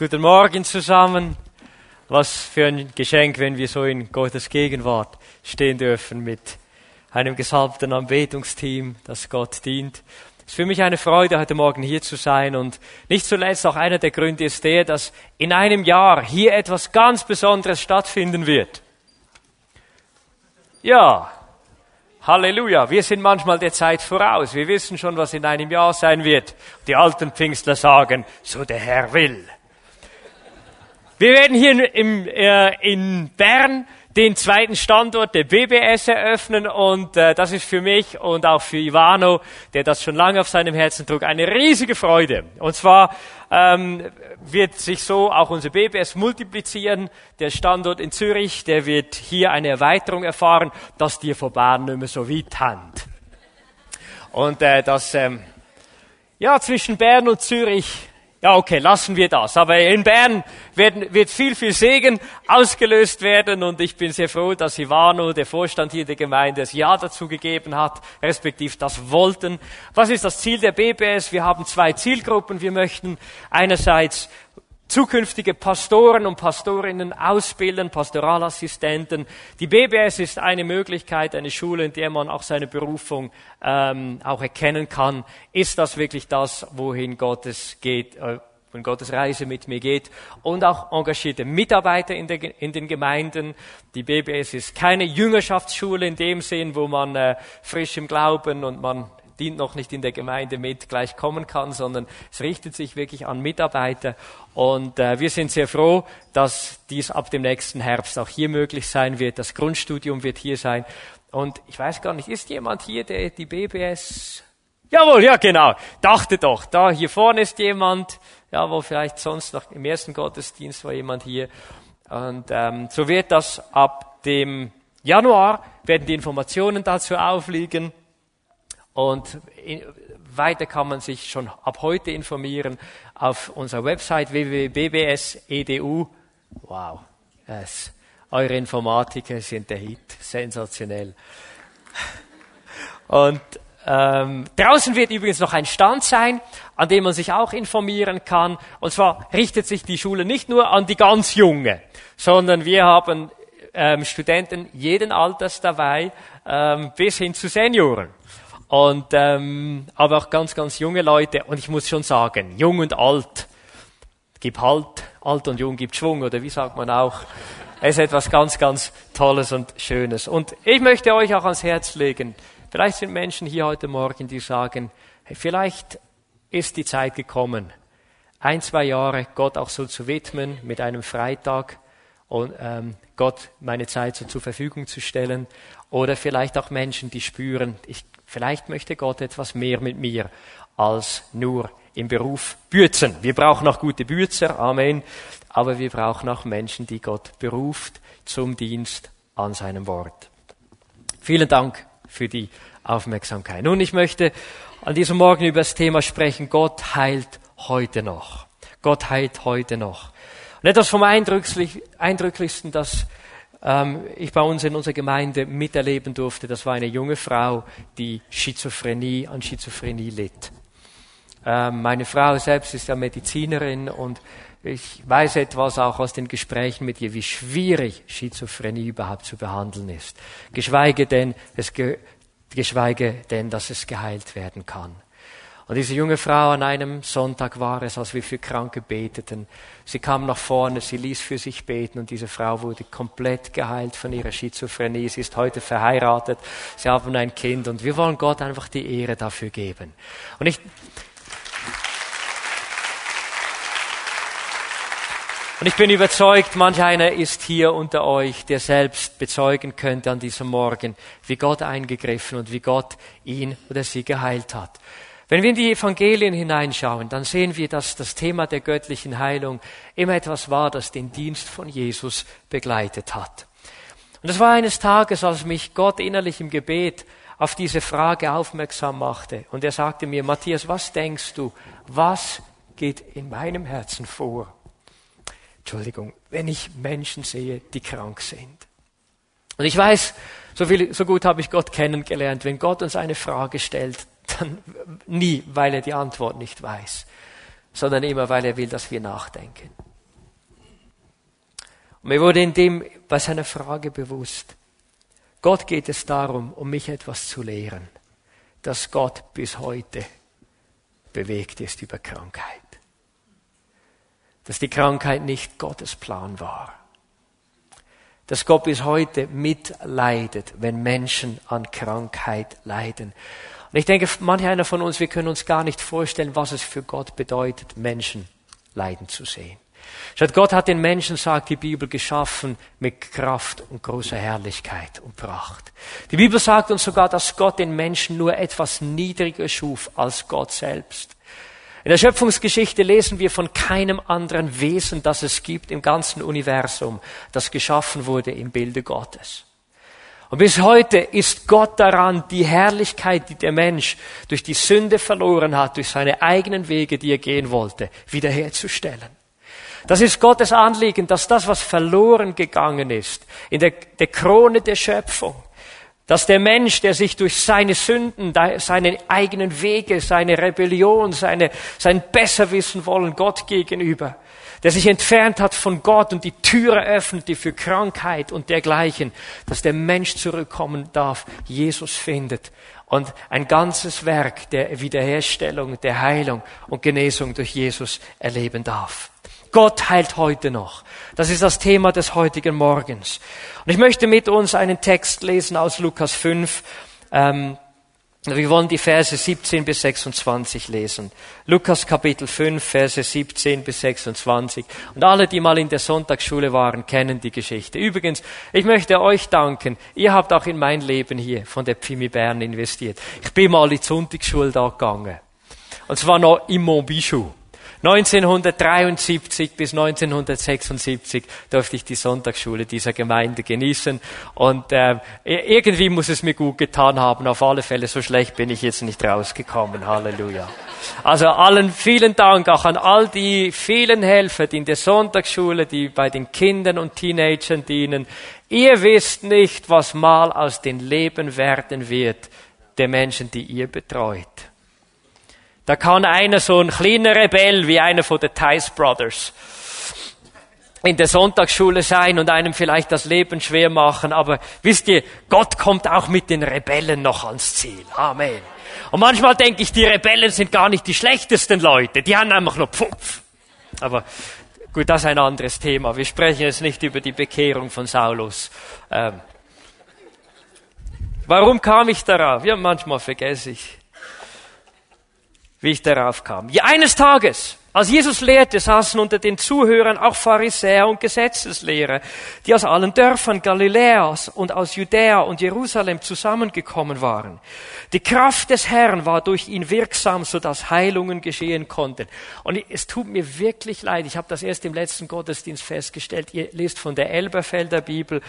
Guten Morgen zusammen. Was für ein Geschenk, wenn wir so in Gottes Gegenwart stehen dürfen mit einem gesalbten Anbetungsteam, das Gott dient. Es ist für mich eine Freude, heute Morgen hier zu sein und nicht zuletzt auch einer der Gründe ist der, dass in einem Jahr hier etwas ganz Besonderes stattfinden wird. Ja, Halleluja. Wir sind manchmal der Zeit voraus. Wir wissen schon, was in einem Jahr sein wird. Die alten Pfingstler sagen, so der Herr will. Wir werden hier im, äh, in Bern den zweiten Standort der BBS eröffnen und äh, das ist für mich und auch für Ivano, der das schon lange auf seinem Herzen trug, eine riesige Freude. Und zwar ähm, wird sich so auch unser BBS multiplizieren. Der Standort in Zürich, der wird hier eine Erweiterung erfahren, dass die von Bern nicht mehr so weit haben. Und äh, das, ähm, ja, zwischen Bern und Zürich ja, okay, lassen wir das. Aber in Bern werden, wird viel, viel Segen ausgelöst werden und ich bin sehr froh, dass Ivano, der Vorstand hier der Gemeinde, das Ja dazu gegeben hat, respektiv das wollten. Was ist das Ziel der BBS? Wir haben zwei Zielgruppen. Wir möchten einerseits zukünftige Pastoren und Pastorinnen ausbilden, Pastoralassistenten. Die BBS ist eine Möglichkeit, eine Schule, in der man auch seine Berufung ähm, auch erkennen kann. Ist das wirklich das, wohin Gottes geht, äh, wohin Gottes Reise mit mir geht? Und auch engagierte Mitarbeiter in, der, in den Gemeinden. Die BBS ist keine Jüngerschaftsschule in dem Sinn, wo man äh, frisch im Glauben und man dient noch nicht in der Gemeinde mit, gleich kommen kann, sondern es richtet sich wirklich an Mitarbeiter. Und äh, wir sind sehr froh, dass dies ab dem nächsten Herbst auch hier möglich sein wird. Das Grundstudium wird hier sein. Und ich weiß gar nicht, ist jemand hier, der die BBS Jawohl, ja genau. Dachte doch, da hier vorne ist jemand, ja, wo vielleicht sonst noch im ersten Gottesdienst war jemand hier. Und ähm, so wird das ab dem Januar werden die Informationen dazu aufliegen. Und weiter kann man sich schon ab heute informieren auf unserer Website www.bbs.edu. Wow, yes. eure Informatiker sind der Hit, sensationell. Und ähm, draußen wird übrigens noch ein Stand sein, an dem man sich auch informieren kann. Und zwar richtet sich die Schule nicht nur an die ganz Junge, sondern wir haben ähm, Studenten jeden Alters dabei, ähm, bis hin zu Senioren. Und, ähm, aber auch ganz, ganz junge Leute. Und ich muss schon sagen, jung und alt, gib Halt, alt und jung gibt Schwung, oder wie sagt man auch? Es ist etwas ganz, ganz Tolles und Schönes. Und ich möchte euch auch ans Herz legen, vielleicht sind Menschen hier heute Morgen, die sagen, hey, vielleicht ist die Zeit gekommen, ein, zwei Jahre Gott auch so zu widmen mit einem Freitag und ähm, Gott meine Zeit so zur Verfügung zu stellen. Oder vielleicht auch Menschen, die spüren, ich Vielleicht möchte Gott etwas mehr mit mir als nur im Beruf bürzen. Wir brauchen auch gute Bürzer, Amen. Aber wir brauchen auch Menschen, die Gott beruft zum Dienst an seinem Wort. Vielen Dank für die Aufmerksamkeit. Nun, ich möchte an diesem Morgen über das Thema sprechen. Gott heilt heute noch. Gott heilt heute noch. Und etwas vom Eindrücklichsten, das ähm, ich bei uns in unserer Gemeinde miterleben durfte, das war eine junge Frau, die Schizophrenie an Schizophrenie litt. Ähm, meine Frau selbst ist ja Medizinerin und ich weiß etwas auch aus den Gesprächen mit ihr, wie schwierig Schizophrenie überhaupt zu behandeln ist. Geschweige denn, es, geschweige denn, dass es geheilt werden kann. Und diese junge Frau an einem Sonntag war es, als wir für Kranke beteten. Sie kam nach vorne, sie ließ für sich beten und diese Frau wurde komplett geheilt von ihrer Schizophrenie. Sie ist heute verheiratet, sie haben ein Kind und wir wollen Gott einfach die Ehre dafür geben. Und ich, Und ich bin überzeugt, manch einer ist hier unter euch, der selbst bezeugen könnte an diesem Morgen, wie Gott eingegriffen und wie Gott ihn oder sie geheilt hat. Wenn wir in die Evangelien hineinschauen, dann sehen wir, dass das Thema der göttlichen Heilung immer etwas war, das den Dienst von Jesus begleitet hat. Und es war eines Tages, als mich Gott innerlich im Gebet auf diese Frage aufmerksam machte. Und er sagte mir, Matthias, was denkst du? Was geht in meinem Herzen vor? Entschuldigung, wenn ich Menschen sehe, die krank sind. Und ich weiß, so, viel, so gut habe ich Gott kennengelernt, wenn Gott uns eine Frage stellt, dann nie, weil er die Antwort nicht weiß, sondern immer, weil er will, dass wir nachdenken. Und mir wurde in dem bei seiner Frage bewusst, Gott geht es darum, um mich etwas zu lehren, dass Gott bis heute bewegt ist über Krankheit. Dass die Krankheit nicht Gottes Plan war. Dass Gott bis heute mitleidet, wenn Menschen an Krankheit leiden. Und ich denke, manch einer von uns, wir können uns gar nicht vorstellen, was es für Gott bedeutet, Menschen leiden zu sehen. Statt Gott hat den Menschen, sagt die Bibel, geschaffen mit Kraft und großer Herrlichkeit und Pracht. Die Bibel sagt uns sogar, dass Gott den Menschen nur etwas niedriger schuf als Gott selbst. In der Schöpfungsgeschichte lesen wir von keinem anderen Wesen, das es gibt im ganzen Universum, das geschaffen wurde im Bilde Gottes. Und bis heute ist Gott daran, die Herrlichkeit, die der Mensch durch die Sünde verloren hat, durch seine eigenen Wege, die er gehen wollte, wiederherzustellen. Das ist Gottes Anliegen, dass das, was verloren gegangen ist, in der, der Krone der Schöpfung, dass der Mensch, der sich durch seine Sünden, seine eigenen Wege, seine Rebellion, seine, sein Besserwissen wollen Gott gegenüber, der sich entfernt hat von Gott und die Türe öffnete für Krankheit und dergleichen, dass der Mensch zurückkommen darf, Jesus findet und ein ganzes Werk der Wiederherstellung, der Heilung und Genesung durch Jesus erleben darf. Gott heilt heute noch. Das ist das Thema des heutigen Morgens. Und ich möchte mit uns einen Text lesen aus Lukas 5. Ähm, wir wollen die Verse 17 bis 26 lesen. Lukas Kapitel 5, Verse 17 bis 26. Und alle, die mal in der Sonntagsschule waren, kennen die Geschichte. Übrigens, ich möchte euch danken. Ihr habt auch in mein Leben hier von der Pfimi Bern investiert. Ich bin mal in die Sonntagsschule da gegangen. Und zwar noch im Montbichou. 1973 bis 1976 durfte ich die Sonntagsschule dieser Gemeinde genießen und äh, irgendwie muss es mir gut getan haben. Auf alle Fälle so schlecht bin ich jetzt nicht rausgekommen. Halleluja. Also allen vielen Dank auch an all die vielen Helfer, die in der Sonntagsschule, die bei den Kindern und Teenagern dienen. Ihr wisst nicht, was mal aus den Leben werden wird der Menschen, die ihr betreut. Da kann einer so ein kleiner Rebell wie einer von den Tice Brothers in der Sonntagsschule sein und einem vielleicht das Leben schwer machen, aber wisst ihr, Gott kommt auch mit den Rebellen noch ans Ziel. Amen. Und manchmal denke ich, die Rebellen sind gar nicht die schlechtesten Leute, die haben einfach nur Pfupf. Aber gut, das ist ein anderes Thema. Wir sprechen jetzt nicht über die Bekehrung von Saulus. Ähm, warum kam ich darauf? Ja, manchmal vergesse ich wie ich darauf kam. Ja, eines Tages, als Jesus lehrte, saßen unter den Zuhörern auch Pharisäer und Gesetzeslehrer, die aus allen Dörfern Galiläas und aus Judäa und Jerusalem zusammengekommen waren. Die Kraft des Herrn war durch ihn wirksam, sodass Heilungen geschehen konnten. Und es tut mir wirklich leid, ich habe das erst im letzten Gottesdienst festgestellt, ihr lest von der Elberfelder Bibel,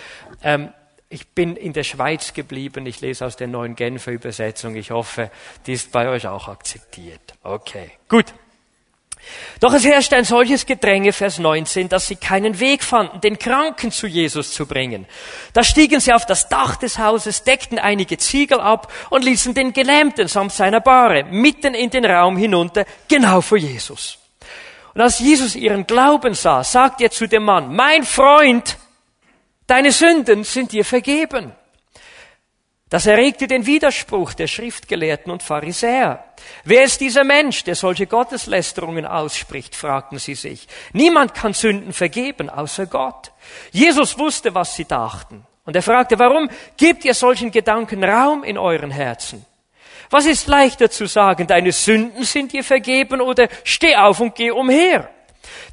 ähm, ich bin in der Schweiz geblieben. Ich lese aus der neuen Genfer Übersetzung. Ich hoffe, die ist bei euch auch akzeptiert. Okay, gut. Doch es herrschte ein solches Gedränge, Vers 19, dass sie keinen Weg fanden, den Kranken zu Jesus zu bringen. Da stiegen sie auf das Dach des Hauses, deckten einige Ziegel ab und ließen den Gelähmten samt seiner Bahre mitten in den Raum hinunter, genau vor Jesus. Und als Jesus ihren Glauben sah, sagte er zu dem Mann, mein Freund, deine Sünden sind dir vergeben. Das erregte den Widerspruch der Schriftgelehrten und Pharisäer. Wer ist dieser Mensch, der solche Gotteslästerungen ausspricht, fragten sie sich. Niemand kann Sünden vergeben, außer Gott. Jesus wusste, was sie dachten. Und er fragte, warum gebt ihr solchen Gedanken Raum in euren Herzen? Was ist leichter zu sagen, deine Sünden sind dir vergeben oder steh auf und geh umher?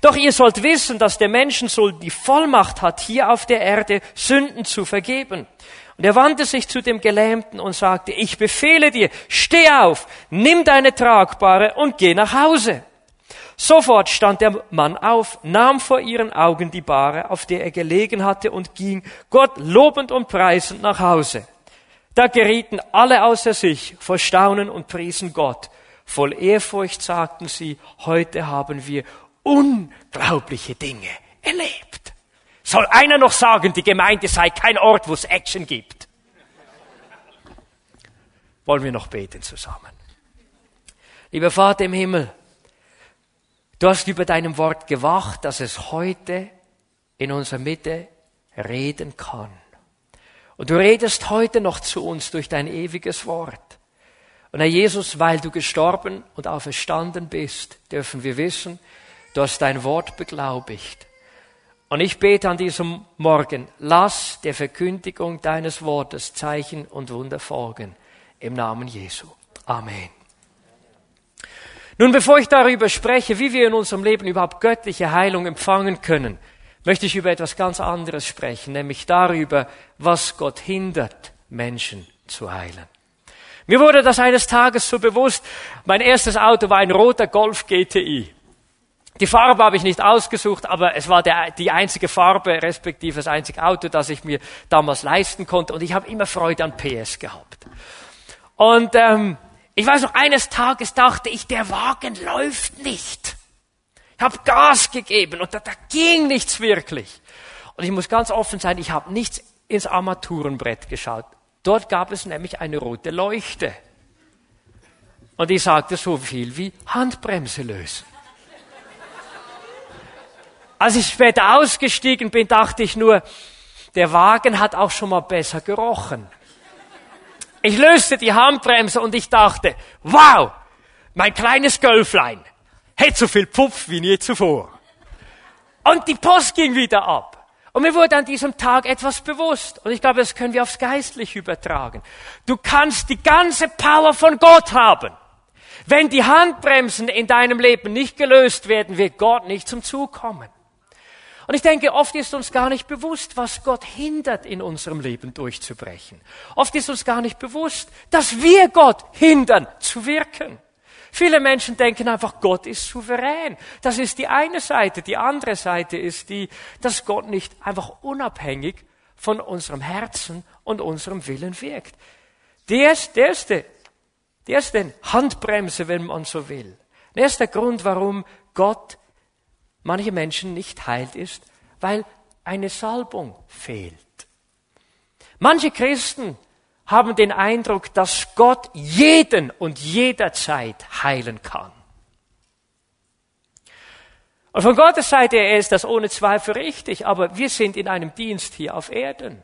Doch ihr sollt wissen, dass der Menschensohn die Vollmacht hat, hier auf der Erde Sünden zu vergeben. Und er wandte sich zu dem Gelähmten und sagte, ich befehle dir, steh auf, nimm deine Tragbare und geh nach Hause. Sofort stand der Mann auf, nahm vor ihren Augen die Bahre, auf der er gelegen hatte, und ging Gott lobend und preisend nach Hause. Da gerieten alle außer sich vor Staunen und priesen Gott. Voll Ehrfurcht sagten sie, heute haben wir unglaubliche Dinge erlebt. Soll einer noch sagen, die Gemeinde sei kein Ort, wo es Action gibt? Wollen wir noch beten zusammen? Lieber Vater im Himmel, du hast über deinem Wort gewacht, dass es heute in unserer Mitte reden kann. Und du redest heute noch zu uns durch dein ewiges Wort. Und Herr Jesus, weil du gestorben und auferstanden bist, dürfen wir wissen, du hast dein Wort beglaubigt. Und ich bete an diesem Morgen, lass der Verkündigung deines Wortes Zeichen und Wunder folgen. Im Namen Jesu. Amen. Nun, bevor ich darüber spreche, wie wir in unserem Leben überhaupt göttliche Heilung empfangen können, möchte ich über etwas ganz anderes sprechen, nämlich darüber, was Gott hindert, Menschen zu heilen. Mir wurde das eines Tages so bewusst, mein erstes Auto war ein roter Golf GTI. Die Farbe habe ich nicht ausgesucht, aber es war der, die einzige Farbe, respektive das einzige Auto, das ich mir damals leisten konnte. Und ich habe immer Freude an PS gehabt. Und ähm, ich weiß noch, eines Tages dachte ich, der Wagen läuft nicht. Ich habe Gas gegeben und da, da ging nichts wirklich. Und ich muss ganz offen sein, ich habe nichts ins Armaturenbrett geschaut. Dort gab es nämlich eine rote Leuchte. Und die sagte so viel wie Handbremse lösen. Als ich später ausgestiegen bin, dachte ich nur, der Wagen hat auch schon mal besser gerochen. Ich löste die Handbremse und ich dachte, wow, mein kleines Gölflein hätte so viel Pfupf wie nie zuvor. Und die Post ging wieder ab. Und mir wurde an diesem Tag etwas bewusst. Und ich glaube, das können wir aufs Geistliche übertragen. Du kannst die ganze Power von Gott haben. Wenn die Handbremsen in deinem Leben nicht gelöst werden, wird Gott nicht zum Zug kommen. Und ich denke, oft ist uns gar nicht bewusst, was Gott hindert, in unserem Leben durchzubrechen. Oft ist uns gar nicht bewusst, dass wir Gott hindern zu wirken. Viele Menschen denken einfach, Gott ist souverän. Das ist die eine Seite. Die andere Seite ist die, dass Gott nicht einfach unabhängig von unserem Herzen und unserem Willen wirkt. Der ist, der erste, der erste Handbremse, wenn man so will. Der erste Grund, warum Gott manche Menschen nicht heilt, ist, weil eine Salbung fehlt. Manche Christen haben den Eindruck, dass Gott jeden und jederzeit heilen kann. Und von Gottes Seite her ist das ohne Zweifel richtig, aber wir sind in einem Dienst hier auf Erden.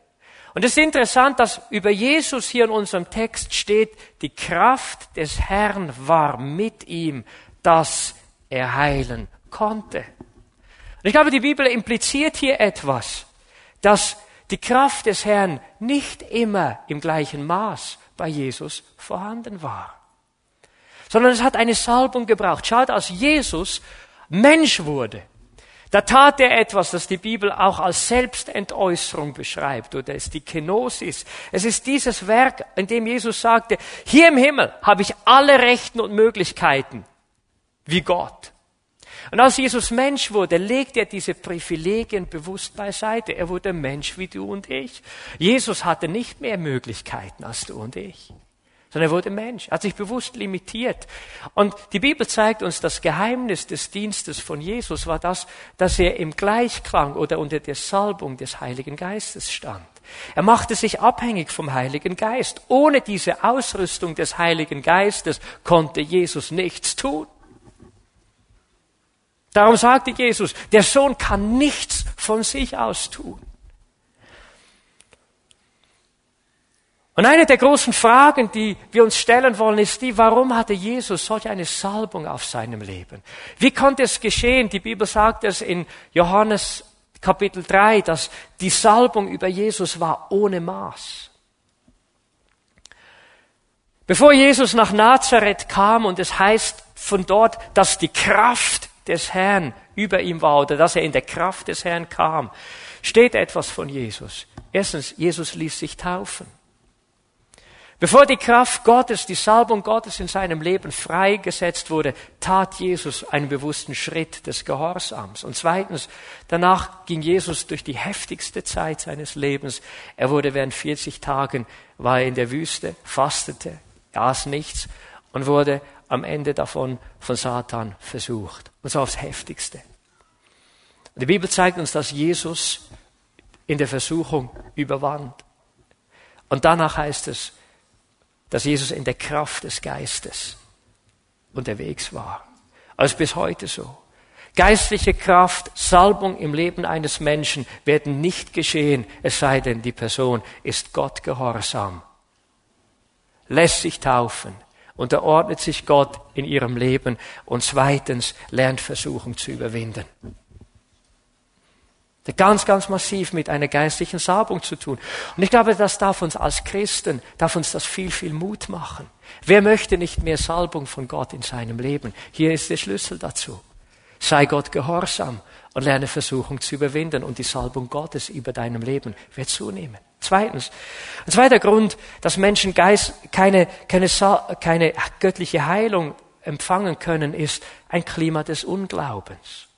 Und es ist interessant, dass über Jesus hier in unserem Text steht, die Kraft des Herrn war mit ihm, dass er heilen konnte. Und ich glaube, die Bibel impliziert hier etwas, dass die Kraft des Herrn nicht immer im gleichen Maß bei Jesus vorhanden war, sondern es hat eine Salbung gebraucht. Schaut, als Jesus Mensch wurde, da tat er etwas, das die Bibel auch als Selbstentäußerung beschreibt, oder es ist die Kenosis. Es ist dieses Werk, in dem Jesus sagte, hier im Himmel habe ich alle Rechten und Möglichkeiten wie Gott. Und als Jesus Mensch wurde, legte er diese Privilegien bewusst beiseite. Er wurde Mensch wie du und ich. Jesus hatte nicht mehr Möglichkeiten als du und ich, sondern er wurde Mensch, hat sich bewusst limitiert. Und die Bibel zeigt uns, das Geheimnis des Dienstes von Jesus war das, dass er im Gleichklang oder unter der Salbung des Heiligen Geistes stand. Er machte sich abhängig vom Heiligen Geist. Ohne diese Ausrüstung des Heiligen Geistes konnte Jesus nichts tun. Darum sagte Jesus, der Sohn kann nichts von sich aus tun. Und eine der großen Fragen, die wir uns stellen wollen, ist die, warum hatte Jesus solch eine Salbung auf seinem Leben? Wie konnte es geschehen? Die Bibel sagt es in Johannes Kapitel 3, dass die Salbung über Jesus war ohne Maß. Bevor Jesus nach Nazareth kam und es heißt von dort, dass die Kraft des Herrn über ihm war oder dass er in der Kraft des Herrn kam, steht etwas von Jesus. Erstens, Jesus ließ sich taufen. Bevor die Kraft Gottes, die Salbung Gottes in seinem Leben freigesetzt wurde, tat Jesus einen bewussten Schritt des Gehorsams. Und zweitens, danach ging Jesus durch die heftigste Zeit seines Lebens. Er wurde während 40 Tagen, war er in der Wüste, fastete, aß nichts und wurde am Ende davon von Satan versucht. Und zwar aufs heftigste. Die Bibel zeigt uns, dass Jesus in der Versuchung überwand. Und danach heißt es, dass Jesus in der Kraft des Geistes unterwegs war. Also bis heute so. Geistliche Kraft, Salbung im Leben eines Menschen werden nicht geschehen, es sei denn, die Person ist Gott gehorsam, lässt sich taufen, unterordnet sich Gott in ihrem Leben und zweitens lernt Versuchung zu überwinden. Das ganz, ganz massiv mit einer geistlichen Salbung zu tun. Und ich glaube, das darf uns als Christen, darf uns das viel, viel Mut machen. Wer möchte nicht mehr Salbung von Gott in seinem Leben? Hier ist der Schlüssel dazu. Sei Gott gehorsam und lerne Versuchung zu überwinden und die Salbung Gottes über deinem Leben wird zunehmen. Zweitens, ein zweiter Grund, dass Menschen Geist keine, keine, keine göttliche Heilung empfangen können, ist ein Klima des Unglaubens.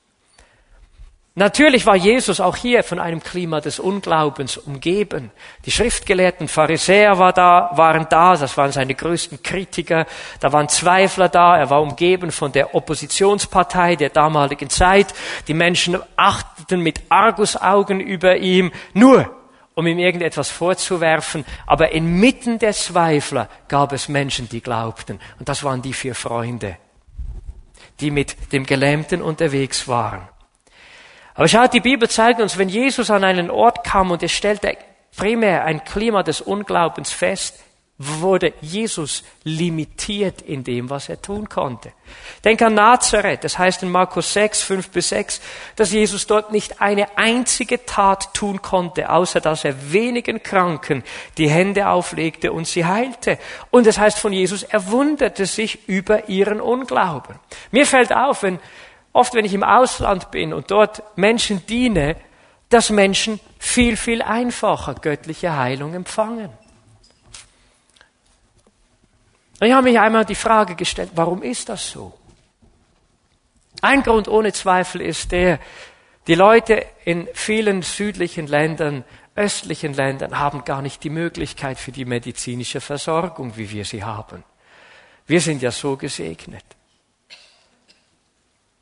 Natürlich war Jesus auch hier von einem Klima des Unglaubens umgeben. Die schriftgelehrten Pharisäer war da, waren da, das waren seine größten Kritiker. Da waren Zweifler da, er war umgeben von der Oppositionspartei der damaligen Zeit. Die Menschen achteten mit Argusaugen über ihm, nur um ihm irgendetwas vorzuwerfen. Aber inmitten der Zweifler gab es Menschen, die glaubten. Und das waren die vier Freunde, die mit dem Gelähmten unterwegs waren. Aber schaut, die Bibel zeigt uns, wenn Jesus an einen Ort kam und er stellte primär ein Klima des Unglaubens fest, wurde Jesus limitiert in dem, was er tun konnte. Denk an Nazareth, das heißt in Markus 6, 5 bis 6, dass Jesus dort nicht eine einzige Tat tun konnte, außer dass er wenigen Kranken die Hände auflegte und sie heilte. Und es das heißt von Jesus, er wunderte sich über ihren Unglauben. Mir fällt auf, wenn oft wenn ich im Ausland bin und dort Menschen diene, dass Menschen viel, viel einfacher göttliche Heilung empfangen. Ich habe mich einmal die Frage gestellt, warum ist das so? Ein Grund ohne Zweifel ist der, die Leute in vielen südlichen Ländern, östlichen Ländern haben gar nicht die Möglichkeit für die medizinische Versorgung, wie wir sie haben. Wir sind ja so gesegnet.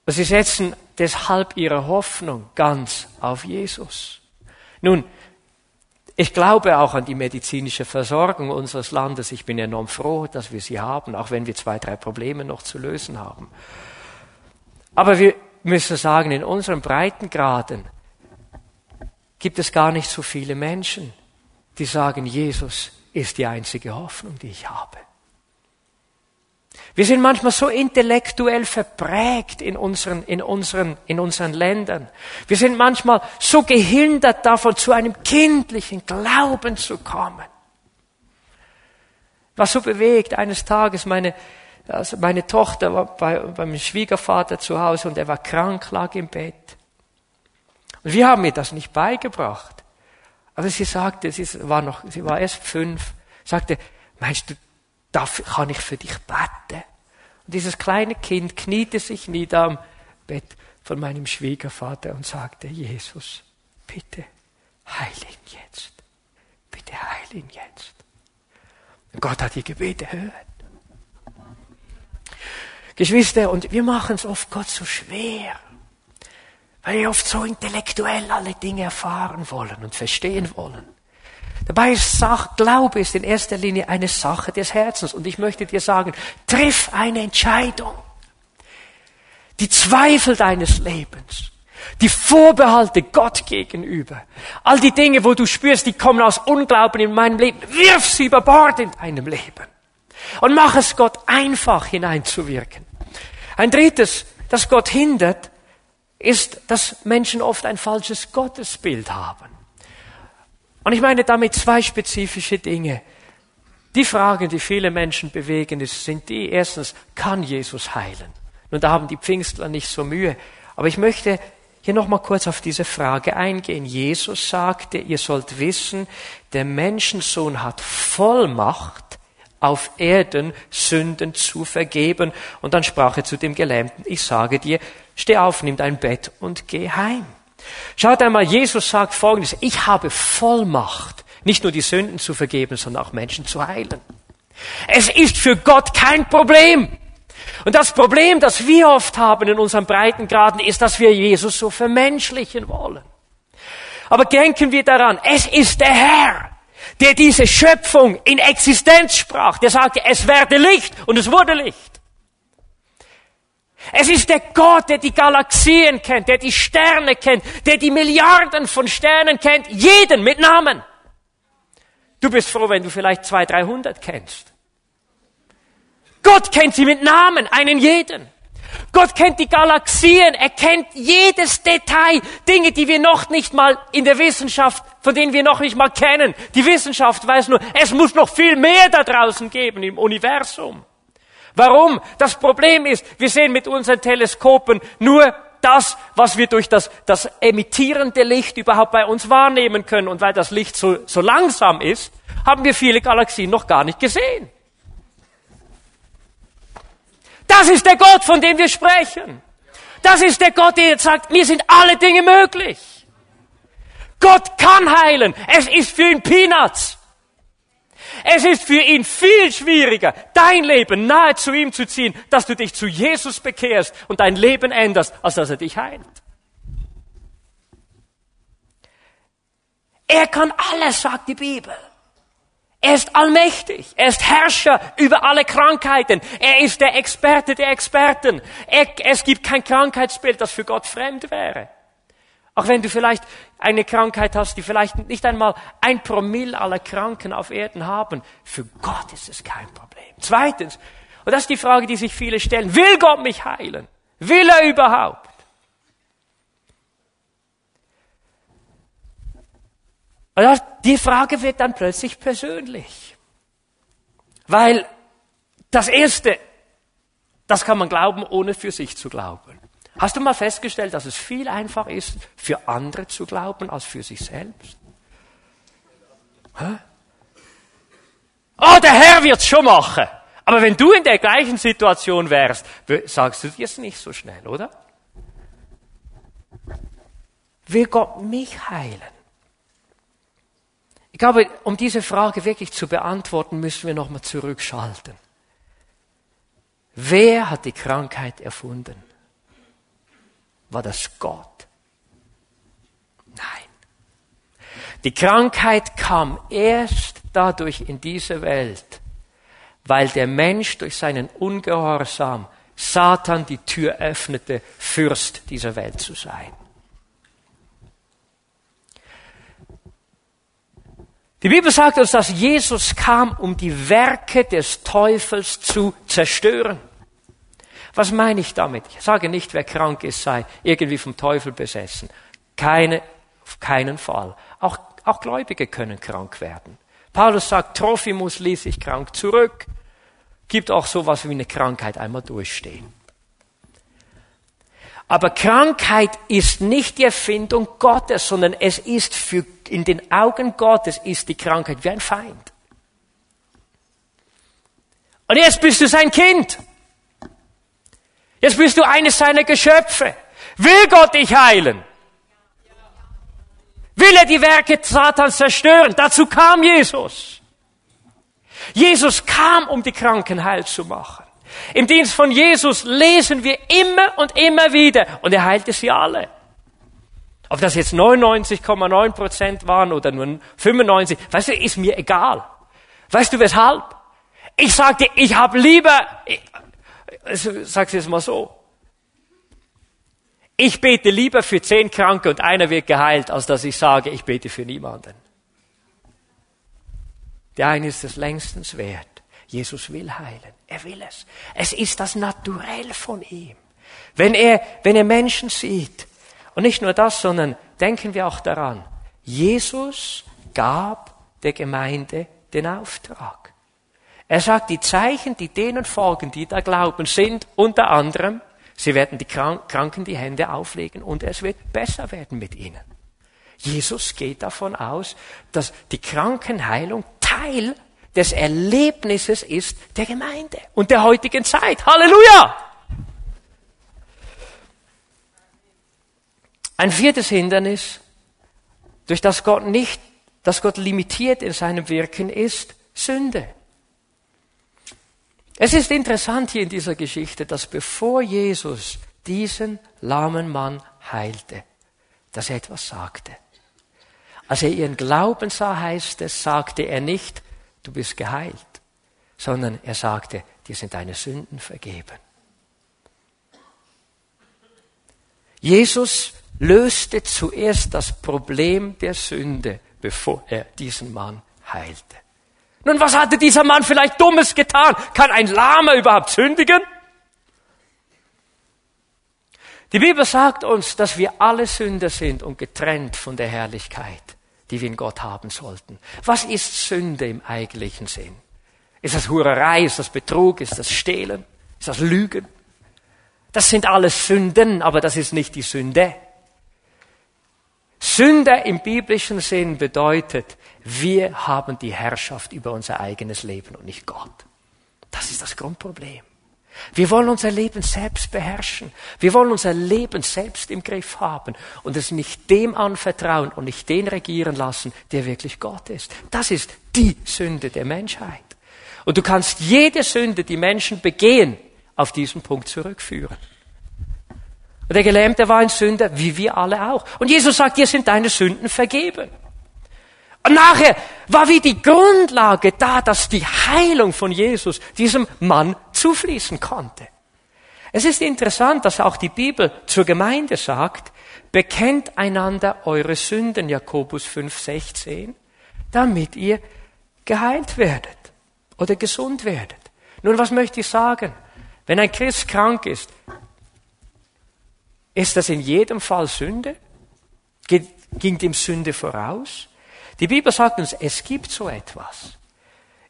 Sie setzen deshalb ihre Hoffnung ganz auf Jesus. Nun, ich glaube auch an die medizinische Versorgung unseres Landes. Ich bin enorm froh, dass wir sie haben, auch wenn wir zwei, drei Probleme noch zu lösen haben. Aber wir müssen sagen, in unseren Breitengraden gibt es gar nicht so viele Menschen, die sagen, Jesus ist die einzige Hoffnung, die ich habe. Wir sind manchmal so intellektuell verprägt in unseren, in unseren, in unseren Ländern. Wir sind manchmal so gehindert davon, zu einem kindlichen Glauben zu kommen. Was so bewegt, eines Tages meine, also meine Tochter war bei, beim Schwiegervater zu Hause und er war krank, lag im Bett. Und wir haben ihr das nicht beigebracht. Aber sie sagte, sie war noch, sie war erst fünf, sagte, meinst du, darf, kann ich für dich beten? Und dieses kleine Kind kniete sich nieder am Bett von meinem Schwiegervater und sagte, Jesus, bitte heil ihn jetzt. Bitte heil ihn jetzt. Und Gott hat die Gebete gehört. Geschwister, und wir machen es oft Gott so schwer, weil wir oft so intellektuell alle Dinge erfahren wollen und verstehen wollen. Dabei ist Sach, Glaube ist in erster Linie eine Sache des Herzens. Und ich möchte dir sagen, triff eine Entscheidung. Die Zweifel deines Lebens, die Vorbehalte Gott gegenüber, all die Dinge, wo du spürst, die kommen aus Unglauben in meinem Leben, wirf sie über Bord in deinem Leben. Und mach es Gott einfach hineinzuwirken. Ein drittes, das Gott hindert, ist, dass Menschen oft ein falsches Gottesbild haben. Und ich meine damit zwei spezifische Dinge. Die Fragen, die viele Menschen bewegen, sind die, erstens, kann Jesus heilen? Nun, da haben die Pfingstler nicht so Mühe. Aber ich möchte hier nochmal kurz auf diese Frage eingehen. Jesus sagte, ihr sollt wissen, der Menschensohn hat Vollmacht, auf Erden Sünden zu vergeben. Und dann sprach er zu dem Gelähmten, ich sage dir, steh auf, nimm dein Bett und geh heim. Schaut einmal, Jesus sagt Folgendes, ich habe Vollmacht, nicht nur die Sünden zu vergeben, sondern auch Menschen zu heilen. Es ist für Gott kein Problem. Und das Problem, das wir oft haben in unseren Breitengraden, ist, dass wir Jesus so vermenschlichen wollen. Aber denken wir daran, es ist der Herr, der diese Schöpfung in Existenz sprach, der sagte, es werde Licht und es wurde Licht. Es ist der Gott, der die Galaxien kennt, der die Sterne kennt, der die Milliarden von Sternen kennt, jeden mit Namen. Du bist froh, wenn du vielleicht zwei, dreihundert kennst. Gott kennt sie mit Namen, einen jeden. Gott kennt die Galaxien, er kennt jedes Detail, Dinge, die wir noch nicht mal in der Wissenschaft, von denen wir noch nicht mal kennen. Die Wissenschaft weiß nur, es muss noch viel mehr da draußen geben im Universum. Warum? Das Problem ist, wir sehen mit unseren Teleskopen nur das, was wir durch das, das emittierende Licht überhaupt bei uns wahrnehmen können. Und weil das Licht so, so langsam ist, haben wir viele Galaxien noch gar nicht gesehen. Das ist der Gott, von dem wir sprechen. Das ist der Gott, der jetzt sagt, mir sind alle Dinge möglich. Gott kann heilen. Es ist für ihn Peanuts. Es ist für ihn viel schwieriger, dein Leben nahe zu ihm zu ziehen, dass du dich zu Jesus bekehrst und dein Leben änderst, als dass er dich heilt. Er kann alles, sagt die Bibel. Er ist allmächtig. Er ist Herrscher über alle Krankheiten. Er ist der Experte der Experten. Er, es gibt kein Krankheitsbild, das für Gott fremd wäre. Auch wenn du vielleicht eine Krankheit hast, die vielleicht nicht einmal ein Promille aller Kranken auf Erden haben, für Gott ist es kein Problem. Zweitens, und das ist die Frage, die sich viele stellen, will Gott mich heilen? Will er überhaupt? Und die Frage wird dann plötzlich persönlich. Weil das Erste, das kann man glauben, ohne für sich zu glauben. Hast du mal festgestellt, dass es viel einfacher ist, für andere zu glauben, als für sich selbst? Hä? Oh, der Herr wird's schon machen. Aber wenn du in der gleichen Situation wärst, sagst du dir es nicht so schnell, oder? Will Gott mich heilen? Ich glaube, um diese Frage wirklich zu beantworten, müssen wir nochmal zurückschalten. Wer hat die Krankheit erfunden? War das Gott? Nein. Die Krankheit kam erst dadurch in diese Welt, weil der Mensch durch seinen Ungehorsam Satan die Tür öffnete, Fürst dieser Welt zu sein. Die Bibel sagt uns, dass Jesus kam, um die Werke des Teufels zu zerstören. Was meine ich damit? Ich sage nicht, wer krank ist, sei irgendwie vom Teufel besessen. Keine, auf keinen Fall. Auch, auch Gläubige können krank werden. Paulus sagt, Trophimus ließ sich krank zurück. Gibt auch sowas wie eine Krankheit einmal durchstehen. Aber Krankheit ist nicht die Erfindung Gottes, sondern es ist für, in den Augen Gottes ist die Krankheit wie ein Feind. Und jetzt bist du sein Kind. Jetzt bist du eines seiner Geschöpfe. Will Gott dich heilen? Will er die Werke Satans zerstören? Dazu kam Jesus. Jesus kam, um die Kranken heil zu machen. Im Dienst von Jesus lesen wir immer und immer wieder und er heilte sie alle. Ob das jetzt 99,9 Prozent waren oder nur 95, weißt du, ist mir egal. Weißt du weshalb? Ich sagte, ich habe lieber, also, sag's jetzt mal so. Ich bete lieber für zehn Kranke und einer wird geheilt, als dass ich sage, ich bete für niemanden. Der eine ist es längstens wert. Jesus will heilen. Er will es. Es ist das Naturell von ihm. Wenn er, wenn er Menschen sieht, und nicht nur das, sondern denken wir auch daran, Jesus gab der Gemeinde den Auftrag. Er sagt, die Zeichen, die denen folgen, die da glauben, sind unter anderem, sie werden die Kranken die Hände auflegen und es wird besser werden mit ihnen. Jesus geht davon aus, dass die Krankenheilung Teil des Erlebnisses ist der Gemeinde und der heutigen Zeit. Halleluja! Ein viertes Hindernis, durch das Gott nicht, das Gott limitiert in seinem Wirken ist Sünde. Es ist interessant hier in dieser Geschichte, dass bevor Jesus diesen lahmen Mann heilte, dass er etwas sagte. Als er ihren Glauben sah, heißt es, sagte er nicht, du bist geheilt, sondern er sagte, dir sind deine Sünden vergeben. Jesus löste zuerst das Problem der Sünde, bevor er diesen Mann heilte. Nun, was hatte dieser Mann vielleicht Dummes getan? Kann ein Lama überhaupt sündigen? Die Bibel sagt uns, dass wir alle Sünder sind und getrennt von der Herrlichkeit, die wir in Gott haben sollten. Was ist Sünde im eigentlichen Sinn? Ist das Hurerei? Ist das Betrug? Ist das Stehlen? Ist das Lügen? Das sind alles Sünden, aber das ist nicht die Sünde. Sünde im biblischen Sinn bedeutet, wir haben die Herrschaft über unser eigenes Leben und nicht Gott. Das ist das Grundproblem. Wir wollen unser Leben selbst beherrschen. Wir wollen unser Leben selbst im Griff haben und es nicht dem anvertrauen und nicht den regieren lassen, der wirklich Gott ist. Das ist die Sünde der Menschheit. Und du kannst jede Sünde, die Menschen begehen, auf diesen Punkt zurückführen. Und der Gelähmte war ein Sünder, wie wir alle auch. Und Jesus sagt, dir sind deine Sünden vergeben. Und nachher war wie die Grundlage da, dass die Heilung von Jesus diesem Mann zufließen konnte. Es ist interessant, dass auch die Bibel zur Gemeinde sagt, bekennt einander eure Sünden, Jakobus 5,16, damit ihr geheilt werdet oder gesund werdet. Nun, was möchte ich sagen? Wenn ein Christ krank ist, ist das in jedem Fall Sünde? Ging dem Sünde voraus? Die Bibel sagt uns, es gibt so etwas.